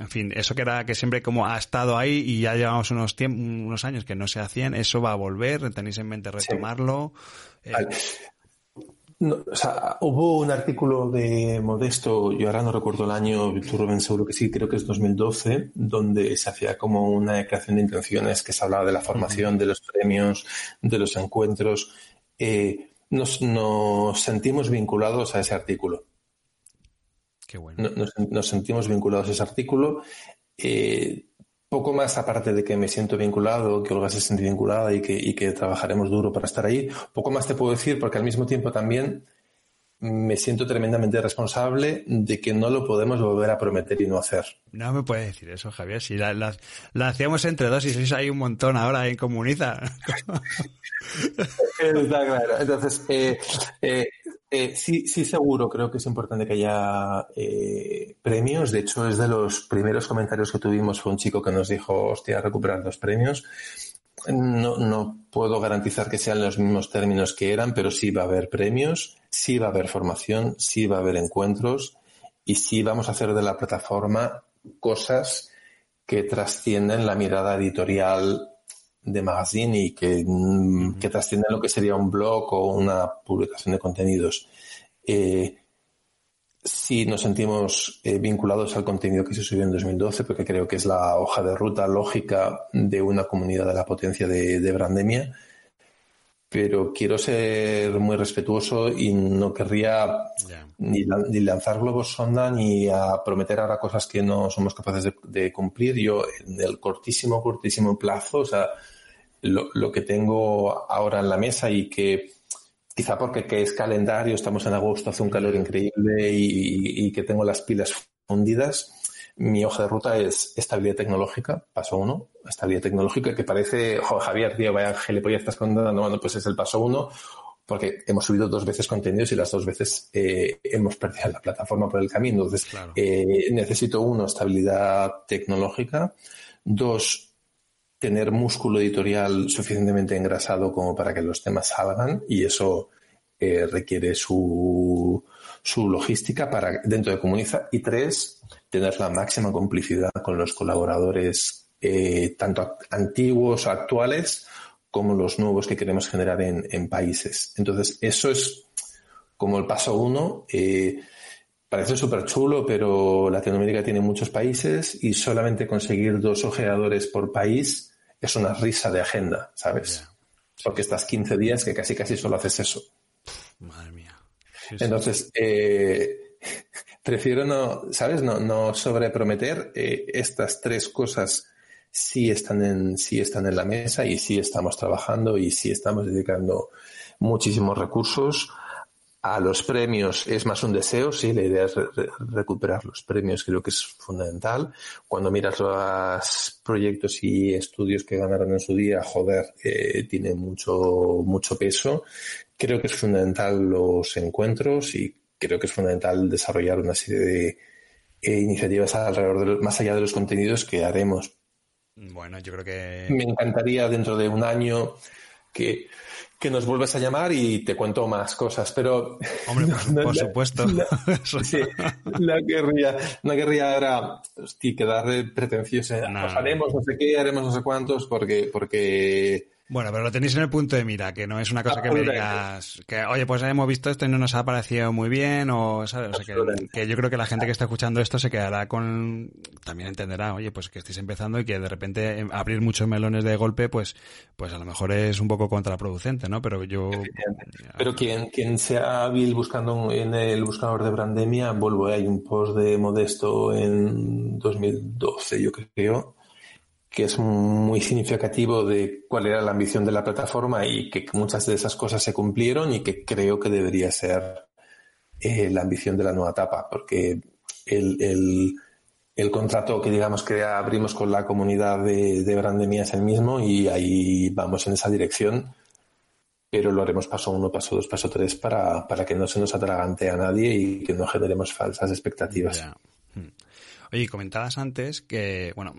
en fin, eso que era que siempre como ha estado ahí y ya llevamos unos unos años que no se hacían, eso va a volver, tenéis en mente retomarlo. Eh, o sea, hubo un artículo de Modesto, yo ahora no recuerdo el año, tú Rubén seguro que sí, creo que es 2012, donde se hacía como una declaración de intenciones que se hablaba de la formación, de los premios, de los encuentros. Eh, nos, sentimos vinculados a ese artículo. Qué bueno. Nos, sentimos vinculados a ese artículo. Eh, poco más aparte de que me siento vinculado, que Olga se siente vinculada y que, y que trabajaremos duro para estar ahí, poco más te puedo decir porque al mismo tiempo también me siento tremendamente responsable de que no lo podemos volver a prometer y no hacer. No me puedes decir eso, Javier. Si la, la, hacíamos entre dos y sois ahí un montón ahora en Comuniza. Está claro. Entonces, eh, eh, eh, sí, sí, seguro. Creo que es importante que haya premios. De hecho, es de los primeros comentarios que tuvimos. Fue un chico que nos dijo, hostia, recuperar los premios. No, no puedo garantizar que sean los mismos términos que eran, pero sí va a haber premios, sí va a haber formación, sí va a haber encuentros y sí vamos a hacer de la plataforma cosas que trascienden la mirada editorial de magazine y que, mm, trascienden lo que sería un blog o una publicación de contenidos. Eh, sí nos sentimos eh, vinculados al contenido que se subió en 2012, porque creo que es la hoja de ruta lógica de una comunidad de la potencia de, Brandemia. Pero quiero ser muy respetuoso y no querría ni, lanzar globos sonda ni a prometer ahora cosas que no somos capaces de, cumplir. Yo, en el cortísimo, cortísimo plazo, o sea, lo, que tengo ahora en la mesa y que quizá porque que es calendario, estamos en agosto, hace un calor increíble y, y que tengo las pilas fundidas, mi hoja de ruta es estabilidad tecnológica, paso uno, estabilidad tecnológica, que parece, Javier, tío, vaya ya estás contando, bueno, pues es el paso uno, porque hemos subido dos veces contenidos y las dos veces eh, hemos perdido la plataforma por el camino. Entonces, eh, necesito uno, estabilidad tecnológica, dos, tener músculo editorial suficientemente engrasado como para que los temas salgan y eso eh, requiere su, su logística para dentro de Comuniza. Y tres, tener la máxima complicidad con los colaboradores, eh, tanto antiguos, actuales, como los nuevos que queremos generar en, países. Entonces, eso es como el paso uno. Eh, parece súper chulo, pero Latinoamérica tiene muchos países y solamente conseguir dos ojeadores por país es una risa de agenda, ¿sabes? Porque estás 15 días que casi casi solo haces eso. Madre mía. Entonces, eh, prefiero no, ¿sabes? No, no sobreprometer. Eh, estas tres cosas sí están, en, sí están en la mesa y sí estamos trabajando y sí estamos dedicando muchísimos recursos. A los premios es más un deseo, sí, la idea es recuperar los premios, creo que es fundamental. Cuando miras los proyectos y estudios que ganaron en su día, joder, eh, tiene mucho, mucho peso. Creo que es fundamental los encuentros y creo que es fundamental desarrollar una serie de eh, iniciativas alrededor de más allá de los contenidos que haremos. Bueno, yo creo que... Me encantaría dentro de un año que, que nos vuelvas a llamar y te cuento más cosas, pero... Hombre, por, supuesto. No, sí, no, querría, no querría ahora quedar pretencioso. No. haremos no sé qué, haremos no sé cuántos, porque, porque bueno, pero lo tenéis en el punto de mira, que no es una cosa que me digas que, oye, pues hemos visto esto y no nos ha parecido muy bien, o, ¿sabes? O sea, que, yo creo que la gente que está escuchando esto se quedará con, también entenderá, oye, pues que estéis empezando y que de repente em, abrir muchos melones de golpe, pues, pues a lo mejor es un poco contraproducente, ¿no? Pero yo... Pero quien, quien sea hábil buscando en el buscador de Brandemia, vuelvo, hay un post de Modesto en 2012, yo creo, que es muy significativo de cuál era la ambición de la plataforma y que muchas de esas cosas se cumplieron y que creo que debería ser eh, la ambición de la nueva etapa, porque el, el, contrato que digamos que abrimos con la comunidad de, de Brandemia es el mismo y ahí vamos en esa dirección, pero lo haremos paso uno, paso dos, paso tres para, para que no se nos atragante a nadie y que no generemos falsas expectativas. Hmm. Oye, comentabas antes que, bueno,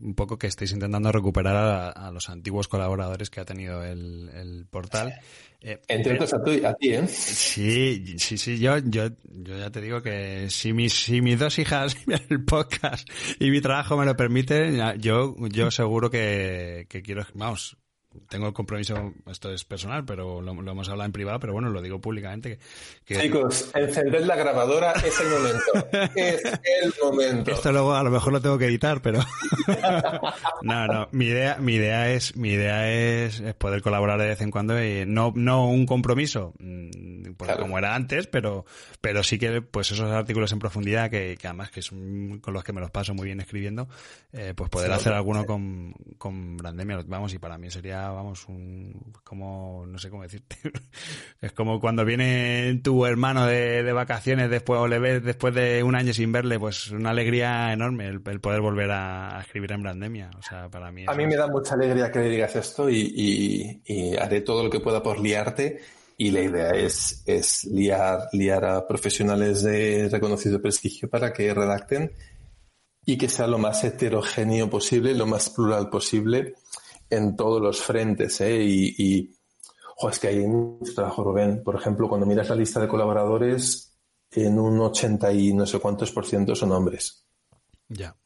un poco que estáis intentando recuperar a, los antiguos colaboradores que ha tenido el, portal. Eh, Entre otros a, ti, ¿eh? Sí, sí, sí, yo, yo, yo ya te digo que si mis, si mis dos hijas el podcast y mi trabajo me lo permiten, yo, yo seguro que, que quiero, vamos, tengo el compromiso, esto es personal, pero lo, hemos hablado en privado, pero bueno, lo digo públicamente. Que, Chicos, encended la grabadora, es el momento. es el momento. Esto luego a lo mejor lo tengo que editar, pero. no, no, mi idea, mi idea es, mi idea es, poder colaborar de vez en cuando y no, no un compromiso, mm, como era antes, pero, pero sí que, pues esos artículos en profundidad que, que además que son con los que me los paso muy bien escribiendo, eh, pues poder hacer alguno con, con Brandemia, vamos, y para mí sería vamos, como, no sé cómo decirte, es como cuando viene tu hermano de, vacaciones después, o le ves después de un año sin verle, pues una alegría enorme el, poder volver a, escribir en Brandemia, o sea, para mí. A mí me da mucha alegría que le digas esto y, haré todo lo que pueda por liarte. Y la idea es, es liar, liar a profesionales de reconocido prestigio para que redacten y que sea lo más heterogéneo posible, lo más plural posible en todos los frentes, ¿eh? Y, y es que hay mucho trabajo, Rubén. Por ejemplo, cuando miras la lista de colaboradores, en un 80 y no sé cuántos por ciento son hombres. Ya.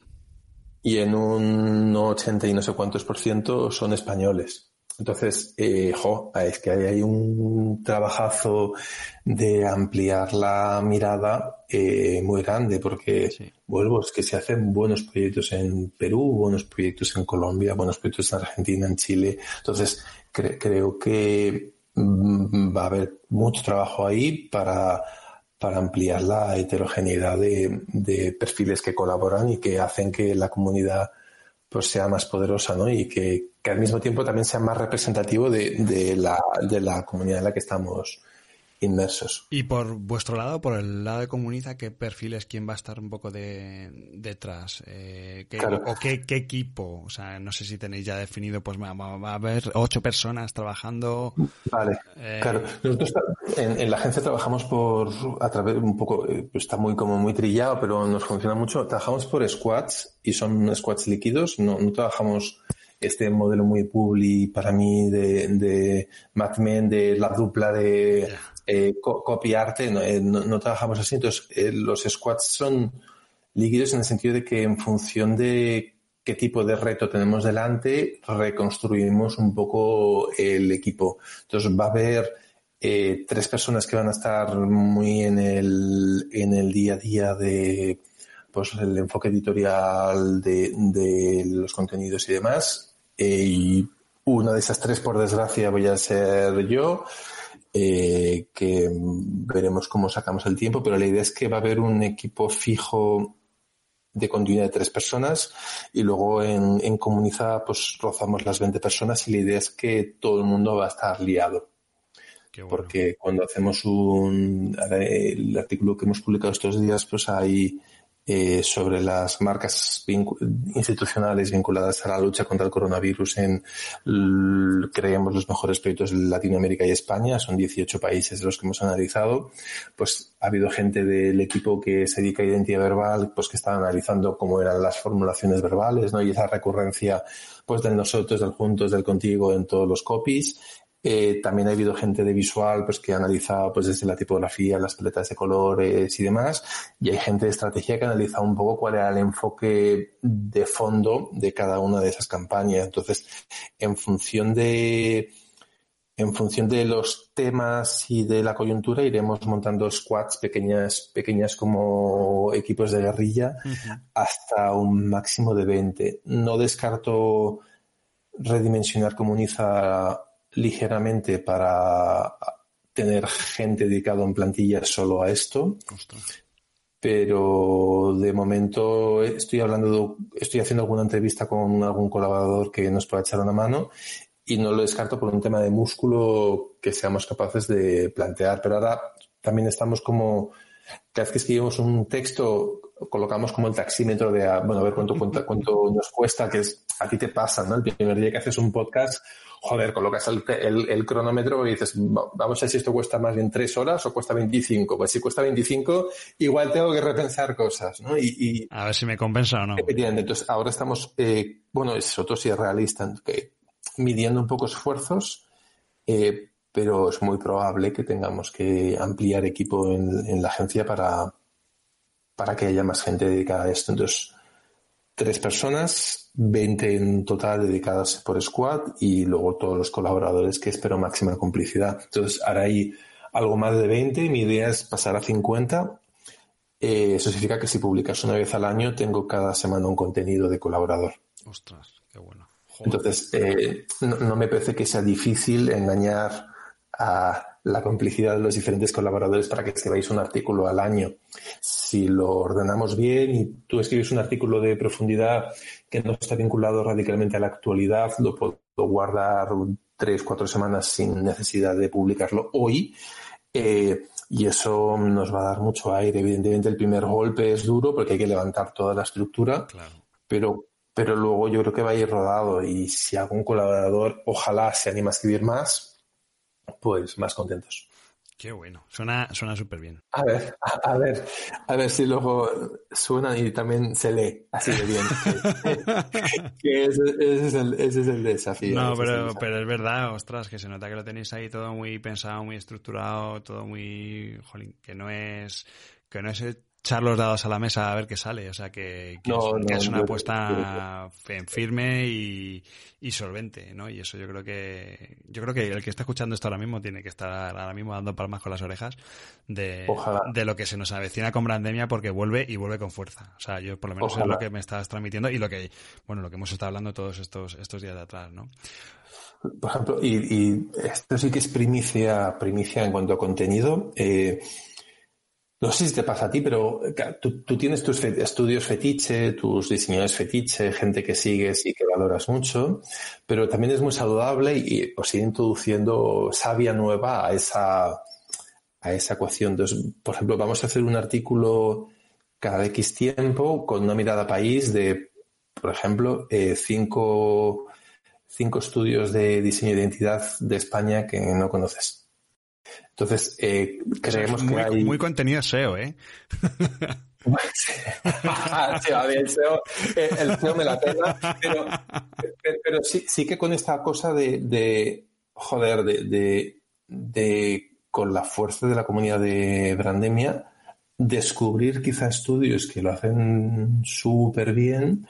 Y en un 80 y no sé cuántos por ciento son españoles. Entonces, eh, jo, es que hay, un trabajazo de ampliar la mirada eh, muy grande, porque vuelvo, es que se hacen buenos proyectos en Perú, buenos proyectos en Colombia, buenos proyectos en Argentina, en Chile. Entonces, creo que mm, va a haber mucho trabajo ahí para, para ampliar la heterogeneidad de, perfiles que colaboran y que hacen que la comunidad pues sea más poderosa ¿no? y que, al mismo tiempo también sea más representativo de, de, la, de la comunidad en la que estamos inmersos. Y por vuestro lado, por el lado de Comuniza, ¿qué perfiles, quién va a estar un poco de, detrás? Eh, ¿O qué, equipo? O sea, no sé si tenéis ya definido, pues va, a haber ocho personas trabajando. Vale, eh, claro. Nosotros en, la agencia trabajamos por, a través, un poco, eh, está muy como muy trillado, pero nos funciona mucho. Trabajamos por squads y son squads líquidos, no, no trabajamos este modelo muy publi para mí de, de Mad Men, de la dupla de eh, copiarte, eh, no, trabajamos así. Entonces, eh, los squads son líquidos en el sentido de que en función de qué tipo de reto tenemos delante, reconstruimos un poco el equipo. Entonces, va a haber tres personas que van a estar muy en el, en el día a día de pues el enfoque editorial de los contenidos y demás. y una de esas tres, por desgracia, voy a ser yo. Eh, que veremos cómo sacamos el tiempo, pero la idea es que va a haber un equipo fijo de continuidad de tres personas y luego en, en pues rozamos las 20 personas y la idea es que todo el mundo va a estar liado. Porque cuando hacemos un, el artículo que hemos publicado estos días, pues hay eh, sobre las marcas institucionales vinculadas a la lucha contra el coronavirus en, creemos, los mejores proyectos de Latinoamérica y España. Son 18 países los que hemos analizado. Pues ha habido gente del equipo que se dedica a identidad verbal, pues que está analizando cómo eran las formulaciones verbales, ¿no? Y esa recurrencia, pues del nosotros, del juntos, del contigo en todos los copies. Eh, también ha habido gente de visual pues, que ha analizado pues, desde la tipografía, las paletas de colores y demás. Y hay gente de estrategia que ha analizado un poco cuál era el enfoque de fondo de cada una de esas campañas. Entonces, en función de, en función de los temas y de la coyuntura, iremos montando squads pequeñas, pequeñas como equipos de guerrilla hasta un máximo de 20. No descarto redimensionar Comuniza ligeramente para tener gente dedicada en plantilla solo a esto. Pero de momento estoy hablando, estoy haciendo alguna entrevista con algún colaborador que nos pueda echar una mano y no lo descarto por un tema de músculo que seamos capaces de plantear. Pero ahora también estamos como, cada vez que escribimos un texto, colocamos como el taxímetro de, bueno, a ver cuánto, cuánto, cuánto nos cuesta, que es, a ti te pasa, ¿no? El primer día que haces un podcast, joder, colocas el, cronómetro y dices, vamos a ver si esto cuesta más bien tres horas o cuesta 25. Pues si cuesta 25, igual tengo que repensar cosas, ¿no? Y, a ver si me compensa o no. Entonces, ahora estamos, eh, bueno, es otro sí es realista, que midiendo un poco esfuerzos, eh, pero es muy probable que tengamos que ampliar equipo en, en la agencia para, para que haya más gente dedicada a esto. Entonces, tres personas, 20 en total dedicadas por squad y luego todos los colaboradores que espero máxima complicidad. Entonces, ahora hay algo más de 20, mi idea es pasar a 50. Eh, eso significa que si publicas una vez al año, tengo cada semana un contenido de colaborador. Ostras, qué bueno. Entonces, eh, no, me parece que sea difícil engañar a la complicidad de los diferentes colaboradores para que escribáis un artículo al año. Si lo ordenamos bien y tú escribes un artículo de profundidad que no está vinculado radicalmente a la actualidad, lo puedo guardar tres, cuatro semanas sin necesidad de publicarlo hoy. Eh, y eso nos va a dar mucho aire. Evidentemente el primer golpe es duro porque hay que levantar toda la estructura, pero, pero luego yo creo que va a ir rodado y si algún colaborador ojalá se anima a escribir más, pues más contentos. Qué bueno, suena suena súper bien. A ver, a, ver, a ver si luego suena y también se lee así de bien. ese, es el, ese, es el, desafío. No, pero, es pero es verdad, ostras, que se nota que lo tenéis ahí todo muy pensado, muy estructurado, todo muy, jolín, que no es, que no es echar los dados a la mesa a ver qué sale. O sea, que, es, una apuesta firme y, solvente, ¿no? Y eso yo creo que yo creo que el que está escuchando esto ahora mismo tiene que estar ahora mismo dando palmas con las orejas de, de lo que se nos avecina con Brandemia porque vuelve y vuelve con fuerza. O sea, yo por lo menos es lo que me estás transmitiendo y lo que, bueno, lo que hemos estado hablando todos estos, estos días de atrás, ¿no? por ejemplo, y, esto sí que es primicia, primicia en cuanto a contenido. Eh, no sé si te pasa a ti, pero tú, tienes tus estudios fetiche, tus diseñadores fetiche, gente que sigues y que valoras mucho, pero también es muy saludable y os ir introduciendo savia nueva a esa, a esa ecuación. Entonces, por ejemplo, vamos a hacer un artículo cada X tiempo con una mirada país de, por ejemplo, eh, cinco, cinco estudios de diseño de identidad de España que no conoces. Entonces, eh, creemos que hay... Muy contenido SEO, ¿eh? sí, el, SEO, eh, el SEO me la pena, pero, pero, sí, sí, que con esta cosa de, de joder, de, de, de, con la fuerza de la comunidad de Brandemia, descubrir quizá estudios que lo hacen súper bien,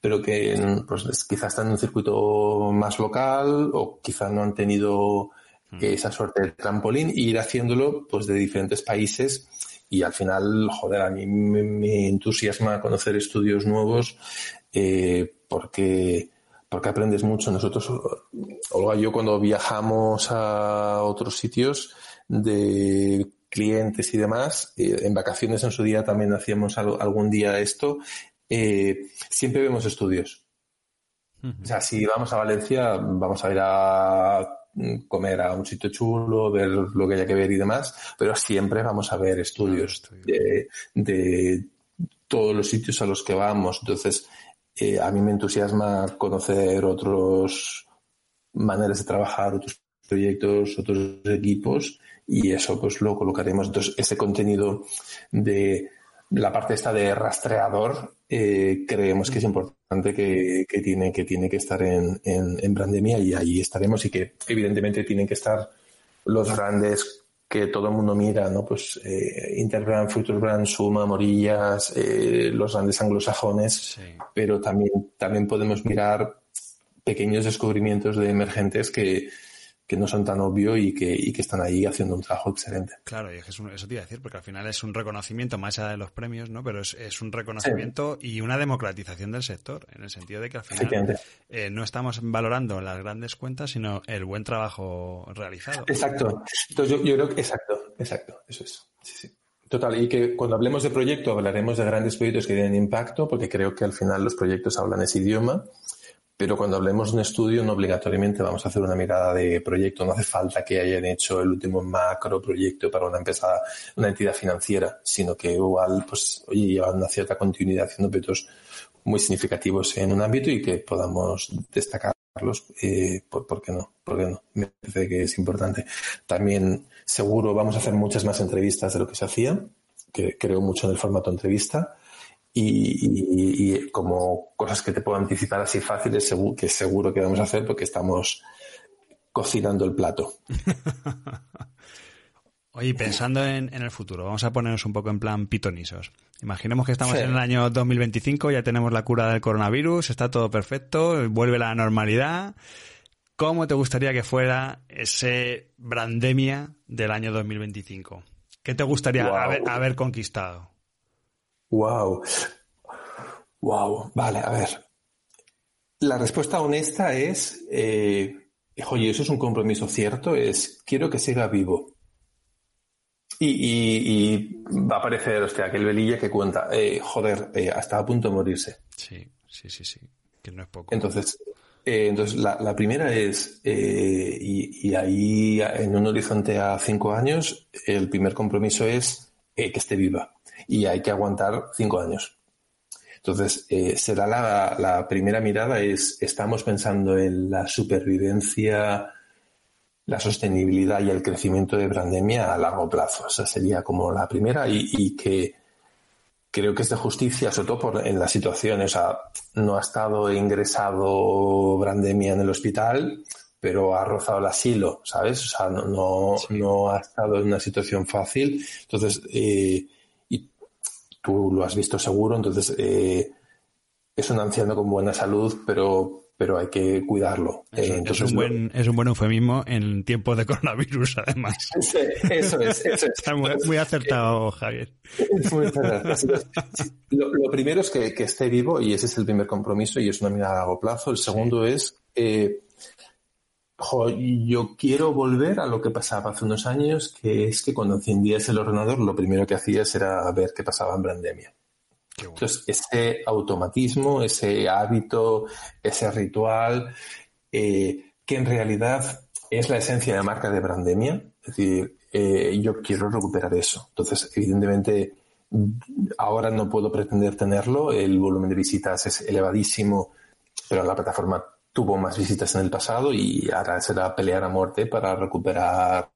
pero que pues, quizás están en un circuito más local o quizá no han tenido que esa suerte de trampolín e ir haciéndolo pues de diferentes países y al final, joder, a mí me, entusiasma conocer estudios nuevos eh, porque, porque aprendes mucho. Nosotros, Olga yo cuando viajamos a otros sitios de clientes y demás, eh, en vacaciones en su día también hacíamos algún día esto, eh, siempre vemos estudios. O sea, si vamos a Valencia, vamos a ir a comer a un sitio chulo, ver lo que haya que ver y demás, pero siempre vamos a ver estudios de, todos los sitios a los que vamos. Entonces, eh, a mí me entusiasma conocer otros maneras de trabajar, otros proyectos, otros equipos y eso pues lo colocaremos. Entonces, ese contenido de la parte esta de rastreador eh, creemos que es importante que, tiene, que tiene que estar en, en, Brandemia y ahí estaremos y que evidentemente tienen que estar los grandes que todo el mundo mira, ¿no? Pues eh, Interbrand, Futurebrand, Suma, Morillas, eh, los grandes anglosajones, pero también, también podemos mirar pequeños descubrimientos de emergentes que, que no son tan obvios y que, y que están ahí haciendo un trabajo excelente. Claro, y es que eso te iba a decir, porque al final es un reconocimiento más allá de los premios, ¿no? Pero es, es un reconocimiento y una democratización del sector, en el sentido de que al final eh, no estamos valorando las grandes cuentas, sino el buen trabajo realizado. Exacto. Entonces yo, yo creo que, exacto, exacto, eso es. Sí, sí. Total, y que cuando hablemos de proyecto hablaremos de grandes proyectos que tienen impacto, porque creo que al final los proyectos hablan ese idioma pero cuando hablemos de un estudio no obligatoriamente vamos a hacer una mirada de proyecto, no hace falta que hayan hecho el último macro proyecto para una empresa, una entidad financiera, sino que igual, pues, oye, llevan una cierta continuidad haciendo proyectos muy significativos en un ámbito y que podamos destacarlos, eh, por, qué no? ¿Por qué no? Me parece que es importante. También seguro vamos a hacer muchas más entrevistas de lo que se hacía, que creo mucho en el formato entrevista y, como cosas que te puedo anticipar así fáciles, que seguro que vamos a hacer porque estamos cocinando el plato. Oye, pensando en, el futuro, vamos a ponernos un poco en plan pitonisos. Imaginemos que estamos en el año 2025, ya tenemos la cura del coronavirus, está todo perfecto, vuelve la normalidad. ¿Cómo te gustaría que fuera ese brandemia del año 2025? ¿Qué te gustaría haber conquistado? Wow. Wow. Vale, a ver. La respuesta honesta es, eh, oye, eso es un compromiso cierto, es quiero que siga vivo. Y, va a aparecer, hostia, aquel velilla que cuenta, eh, joder, eh, hasta a punto de morirse. Sí, sí, sí, sí, que no es poco. Entonces, entonces la, primera es, y, y, ahí en un horizonte a cinco años, el primer compromiso es que esté viva y hay que aguantar cinco años. Entonces, eh, será la, primera mirada, es, estamos pensando en la supervivencia, la sostenibilidad y el crecimiento de Brandemia a largo plazo. Esa sería como la primera y, que creo que es de justicia, sobre todo por, en la situación. O sea, no ha estado ingresado Brandemia en el hospital, pero ha rozado el asilo, ¿sabes? O sea, no, no, ha estado en una situación fácil. Entonces, eh, tú lo has visto seguro, entonces eh, es un anciano con buena salud, pero pero hay que cuidarlo. Es, eh, es, un buen, es un buen eufemismo en tiempos de coronavirus, además. eso es, eso es. Está muy, acertado, Javier. Muy lo, primero es que, esté vivo y ese es el primer compromiso y es una mirada a largo plazo. El segundo es, eh, yo quiero volver a lo que pasaba hace unos años, que es que cuando encendías el ordenador, lo primero que hacías era ver qué pasaba en Brandemia. Entonces, ese automatismo, ese hábito, ese ritual, eh, que en realidad es la esencia de marca de Brandemia, es decir, eh, yo quiero recuperar eso. Entonces, evidentemente, ahora no puedo pretender tenerlo, el volumen de visitas es elevadísimo, pero la plataforma tuvo más visitas en el pasado y ahora será pelear a muerte para recuperar,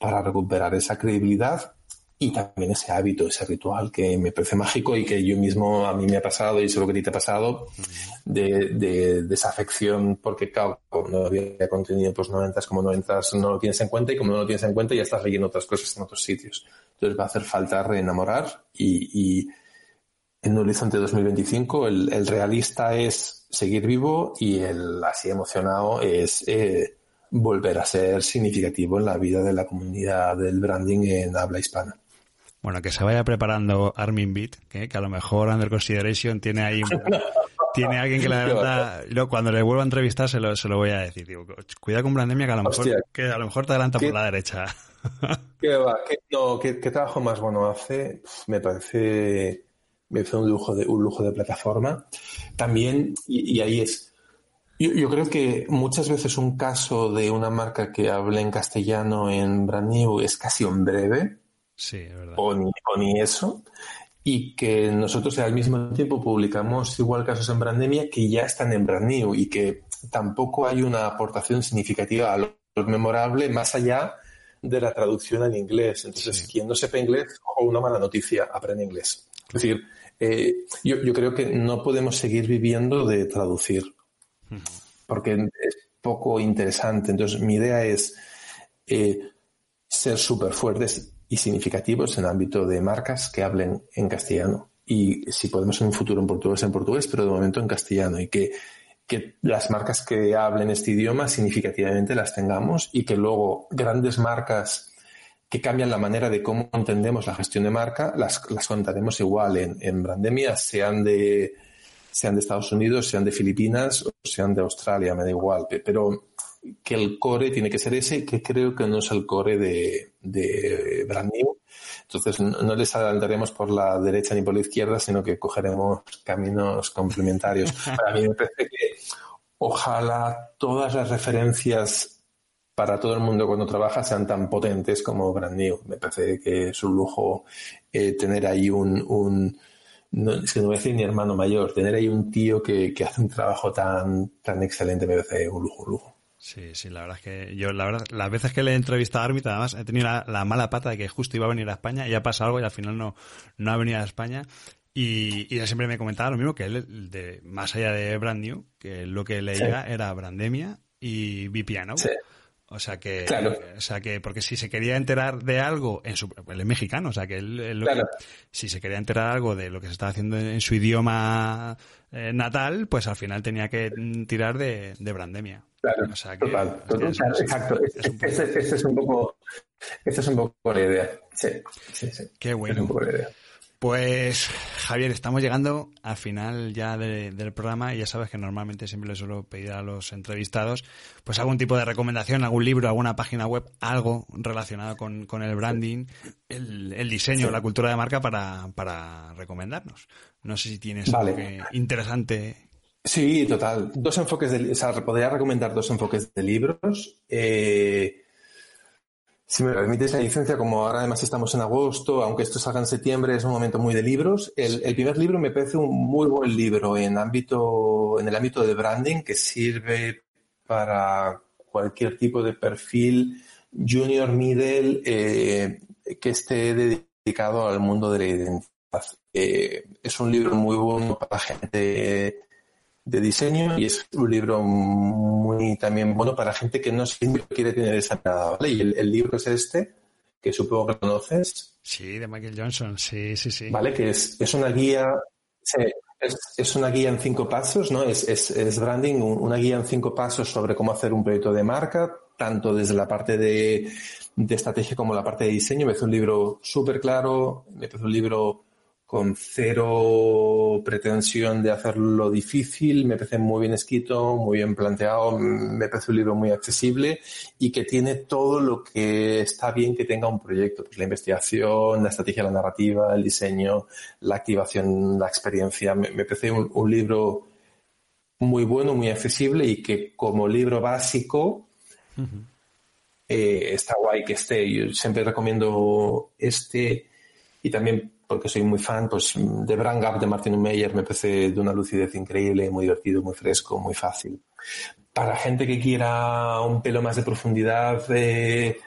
para recuperar esa credibilidad y también ese hábito, ese ritual que me parece mágico y que yo mismo a mí me ha pasado y seguro que a ti te ha pasado de, de, de esa afección porque claro, no había contenido pues no entras como no entras, no lo tienes en cuenta y como no lo tienes en cuenta ya estás leyendo otras cosas en otros sitios. Entonces va a hacer falta reenamorar y, y en horizonte 2025 el, el, realista es seguir vivo y el así emocionado es eh, volver a ser significativo en la vida de la comunidad del branding en habla hispana. Bueno, que se vaya preparando Armin Beat, que, que a lo mejor Under Consideration tiene ahí un, tiene alguien que le adelanta. Luego, cuando le vuelva a entrevistar, se lo, se lo voy a decir. Digo, cuida con Brandemia, que a lo mejor, Hostia, que a lo mejor te adelanta por la derecha. ¿Qué va? ¿Qué, no, ¿qué, ¿qué, trabajo más bueno hace? Me parece, me parece un lujo de, un lujo de plataforma. También, y, y ahí es. Yo, yo, creo que muchas veces un caso de una marca que hable en castellano en Brand New es casi un breve. Sí, es verdad. O ni, o ni eso y que nosotros al mismo tiempo publicamos igual casos en Brandemia que ya están en Brand New y que tampoco hay una aportación significativa a lo memorable más allá de la traducción al inglés. Entonces, sí. quien no sepa inglés, o una mala noticia, aprende inglés. Es decir, eh, yo, creo que no podemos seguir viviendo de traducir, porque es poco interesante. Entonces, mi idea es eh, ser súper fuertes y significativos en el ámbito de marcas que hablen en castellano. Y si podemos en un futuro en portugués, en portugués, pero de momento en castellano. Y que, que las marcas que hablen este idioma significativamente las tengamos y que luego grandes marcas que cambian la manera de cómo entendemos la gestión de marca, las, las contaremos igual en, en Brandemia, sean de, sean de Estados Unidos, sean de Filipinas o sean de Australia, me da igual. Pero que el core tiene que ser ese, que creo que no es el core de, de Brand New. Entonces, no, no, les adelantaremos por la derecha ni por la izquierda, sino que cogeremos caminos complementarios. Para mí me parece que ojalá todas las referencias para todo el mundo cuando trabaja sean tan potentes como Brand New. Me parece que es un lujo eh, tener ahí un, un no, es que no voy a decir ni hermano mayor, tener ahí un tío que, que hace un trabajo tan, tan excelente me parece un lujo, un lujo. Sí, sí, la verdad es que yo, la verdad, las veces que le he entrevistado a Armit, además, he tenido la, la, mala pata de que justo iba a venir a España y ha pasado algo y al final no, no ha venido a España. Y, y él siempre me comentaba lo mismo que él, de, más allá de Brand New, que lo que leía sí. era Brandemia y Vipiano. Sí. O sea que, claro. o sea que, porque si se quería enterar de algo en su, él es mexicano, o sea que él, él claro. que, si se quería enterar algo de lo que se estaba haciendo en, en su idioma eh, natal, pues al final tenía que tirar de, de Brandemia. Claro, o sea que, total, total, es, es, exacto. Es, un ese, ese, es un poco, esa es un poco la idea. Sí, sí, sí. Qué bueno. Es un poco la idea. Pues Javier, estamos llegando al final ya de, del programa y ya sabes que normalmente siempre le suelo pedir a los entrevistados pues algún tipo de recomendación, algún libro, alguna página web, algo relacionado con, con el branding, el, el diseño, sí. la cultura de marca para, para recomendarnos. No sé si tienes vale. algo interesante. Sí, total. Dos enfoques de, o sea, podría recomendar dos enfoques de libros. Eh, si me permites la licencia, como ahora además estamos en agosto, aunque esto salga en septiembre, es un momento muy de libros. El, el, primer libro me parece un muy buen libro en ámbito, en el ámbito de branding que sirve para cualquier tipo de perfil junior, middle, eh, que esté dedicado al mundo de la identidad. Eh, es un libro muy bueno para gente de diseño y es un libro muy también bueno para gente que no siempre quiere tener esa nada, ¿vale? Y el, el, libro es este, que supongo que conoces. Sí, de Michael Johnson, sí, sí, sí. Vale, que es, es una guía, es, es, una guía en cinco pasos, ¿no? Es, es, es branding, una guía en cinco pasos sobre cómo hacer un proyecto de marca, tanto desde la parte de, de estrategia como la parte de diseño. Me parece un libro súper claro, me parece un libro con cero pretensión de hacerlo difícil, me parece muy bien escrito, muy bien planteado, me parece un libro muy accesible y que tiene todo lo que está bien que tenga un proyecto, pues la investigación, la estrategia, la narrativa, el diseño, la activación, la experiencia. Me, parece un, libro muy bueno, muy accesible y que como libro básico eh, está guay que esté. Yo siempre recomiendo este y también porque soy muy fan, pues de Brand Gap de Martin Meyer me parece de una lucidez increíble, muy divertido, muy fresco, muy fácil. Para gente que quiera un pelo más de profundidad eh,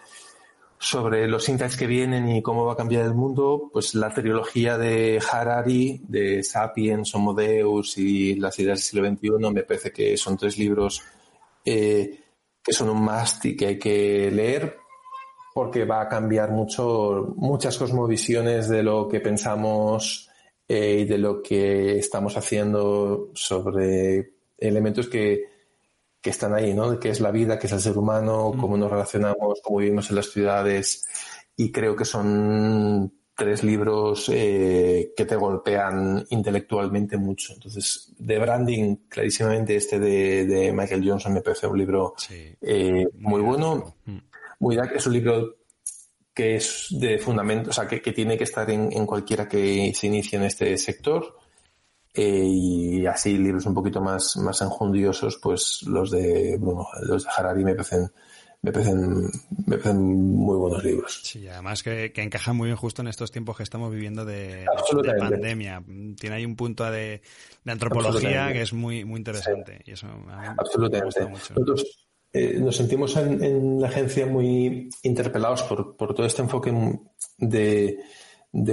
sobre los insights que vienen y cómo va a cambiar el mundo, pues la trilogía de Harari, de Sapiens, Homo Deus y las ideas del siglo XXI, me parece que son tres libros eh, que son un must y que hay que leer porque va a cambiar mucho, muchas cosmovisiones de lo que pensamos eh, y de lo que estamos haciendo sobre elementos que, que están ahí, ¿no? Que es la vida, que es el ser humano, mm. cómo nos relacionamos, cómo vivimos en las ciudades. Y creo que son tres libros eh, que te golpean intelectualmente mucho. Entonces, de branding, clarísimamente este de, Michael Johnson me parece un libro eh, muy, bueno. Mm muy es un libro que es de fundamento, o sea, que, tiene que estar en, cualquiera que se inicie en este sector. Eh, y así libros un poquito más, más enjundiosos, pues los de Bruno, los de Harari me parecen, me parecen, me parecen muy buenos libros. Sí, además que, que encajan muy bien justo en estos tiempos que estamos viviendo de, pandemia. Tiene ahí un punto de, antropología que es muy, muy interesante. Y eso Absolutamente. mucho. Eh, nos sentimos en, la agencia muy interpelados por, todo este enfoque de,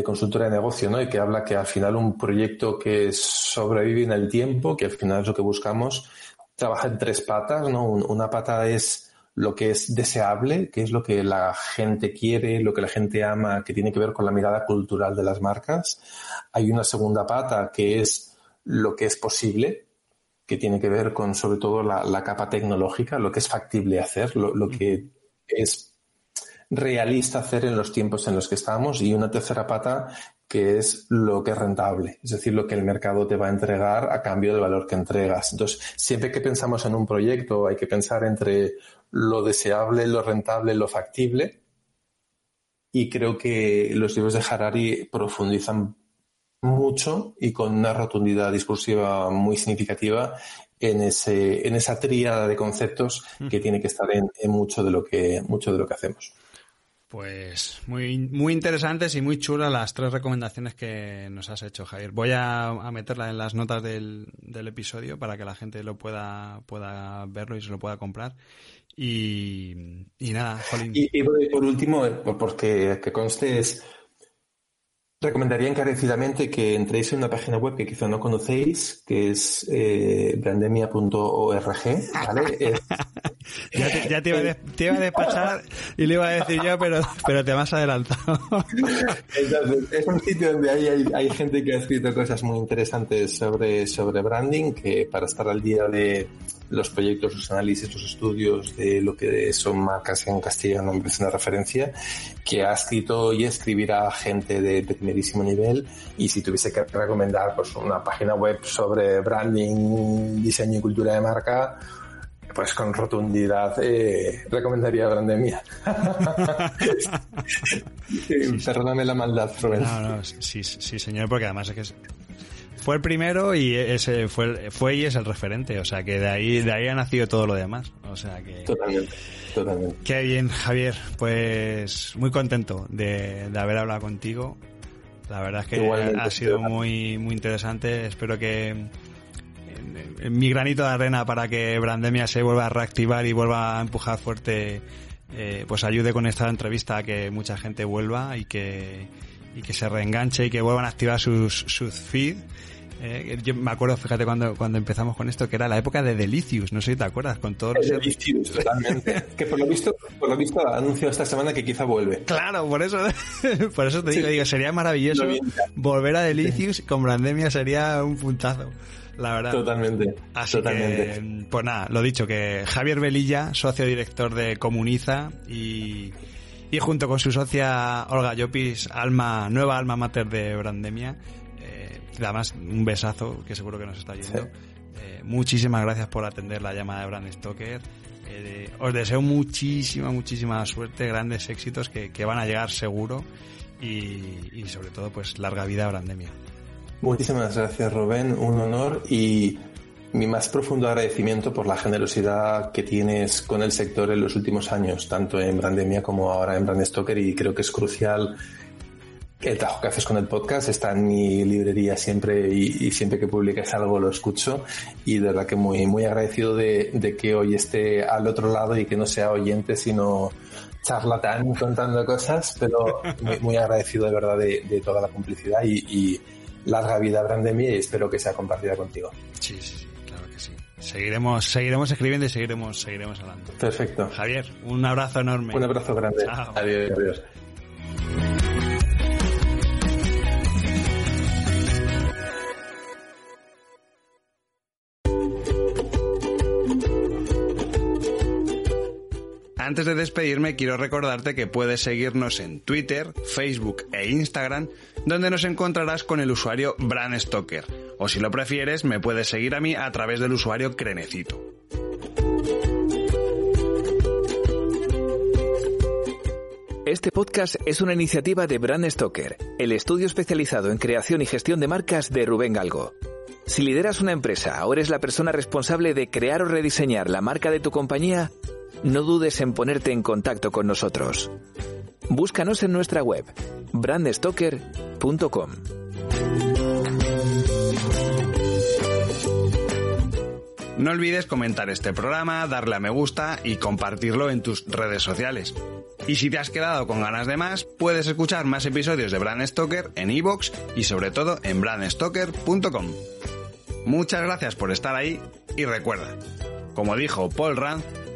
consultora de negocio, ¿no? Y que habla que al final un proyecto que sobrevive en el tiempo, que al final es lo que buscamos, trabaja en tres patas, ¿no? una pata es lo que es deseable, que es lo que la gente quiere, lo que la gente ama, que tiene que ver con la mirada cultural de las marcas. Hay una segunda pata que es lo que es posible, que tiene que ver con sobre todo la, capa tecnológica, lo que es factible hacer, lo, que es realista hacer en los tiempos en los que estamos y una tercera pata que es lo que es rentable, es decir, lo que el mercado te va a entregar a cambio del valor que entregas. Entonces, siempre que pensamos en un proyecto hay que pensar entre lo deseable, lo rentable, lo factible y creo que los libros de Harari profundizan mucho y con una rotundidad discursiva muy significativa en ese en esa tríada de conceptos mm. que tiene que estar en, mucho de lo que mucho de lo que hacemos. Pues muy, muy interesantes y muy chulas las tres recomendaciones que nos has hecho, Javier. Voy a, a meterla en las notas del, del, episodio para que la gente lo pueda, pueda verlo y se lo pueda comprar. Y, y nada, Jolín. Y, por último, eh, porque que conste es Recomendaría encarecidamente que entréis en una página web que quizá no conocéis, que es eh, brandemia.org, ¿vale? ya, te, iba a despachar y le iba a decir yo, pero, pero te vas adelantado. es un sitio donde hay, hay, gente que ha escrito cosas muy interesantes sobre, sobre branding, que para estar al día de los proyectos, los análisis, los estudios de lo que son marcas en castellano parece una referencia, que ha escrito y escribirá gente de primerísimo nivel y si tuviese que recomendar pues una página web sobre branding, diseño y cultura de marca, pues con rotundidad eh, recomendaría Brandemia. Perdóname la maldad, Rubén. No, no, sí, sí, señor, porque además es que fue el primero y ese fue, fue y es el referente. O sea que de ahí, de ahí ha nacido todo lo demás. O sea que. Totalmente, totalmente. Qué bien, Javier. Pues muy contento de, de haber hablado contigo. La verdad es que ha sido muy, muy interesante. Espero que mi granito de arena para que Brandemia se vuelva a reactivar y vuelva a empujar fuerte, eh, pues ayude con esta entrevista a que mucha gente vuelva y que, y que se reenganche y que vuelvan a activar sus, sus feed eh, yo me acuerdo, fíjate, cuando, cuando empezamos con esto, que era la época de Delicious, no sé si te acuerdas, con todos los... Delicious, totalmente. que por lo visto, por lo visto anuncio esta semana que quizá vuelve. Claro, por eso, por eso te digo, digo, sería maravilloso volver a Delicious con Brandemia sería un puntazo. La verdad. Totalmente. Así totalmente. pues nada, lo dicho, que Javier Velilla, socio director de Comuniza y, y junto con su socia Olga Llopis, alma, nueva alma mater de Brandemia, además un besazo que seguro que nos está yendo. Eh, muchísimas gracias por atender la llamada de Brand Stoker. Eh, os deseo muchísima, muchísima suerte, grandes éxitos que, que van a llegar seguro y, y, sobre todo pues larga vida a Brandemia. Muchísimas gracias Rubén, un honor y mi más profundo agradecimiento por la generosidad que tienes con el sector en los últimos años, tanto en Brandemia como ahora en Brand Stoker y creo que es crucial el trabajo que haces con el podcast está en mi librería siempre y, y, siempre que publiques algo lo escucho y de verdad que muy, muy agradecido de, de, que hoy esté al otro lado y que no sea oyente sino charlatán contando cosas, pero muy, muy agradecido de verdad de, de toda la complicidad y, y, larga vida Brandemia y espero que sea compartida contigo. Sí, sí, sí, claro que sí. Seguiremos, seguiremos escribiendo y seguiremos, seguiremos hablando. Perfecto. Javier, un abrazo enorme. Un abrazo grande. Chao. Adiós, adiós. Antes de despedirme, quiero recordarte que puedes seguirnos en Twitter, Facebook e Instagram, donde nos encontrarás con el usuario Bran Stoker. O si lo prefieres, me puedes seguir a mí a través del usuario Crenecito. Este podcast es una iniciativa de Bran Stoker, el estudio especializado en creación y gestión de marcas de Rubén Galgo. Si lideras una empresa o eres la persona responsable de crear o rediseñar la marca de tu compañía, no dudes en ponerte en contacto con nosotros. Búscanos en nuestra web, brandstoker.com. No olvides comentar este programa, darle a me gusta y compartirlo en tus redes sociales. Y si te has quedado con ganas de más, puedes escuchar más episodios de Brand Stoker en iVoox y sobre todo en brandstoker.com. Muchas gracias por estar ahí y recuerda, como dijo Paul Rand,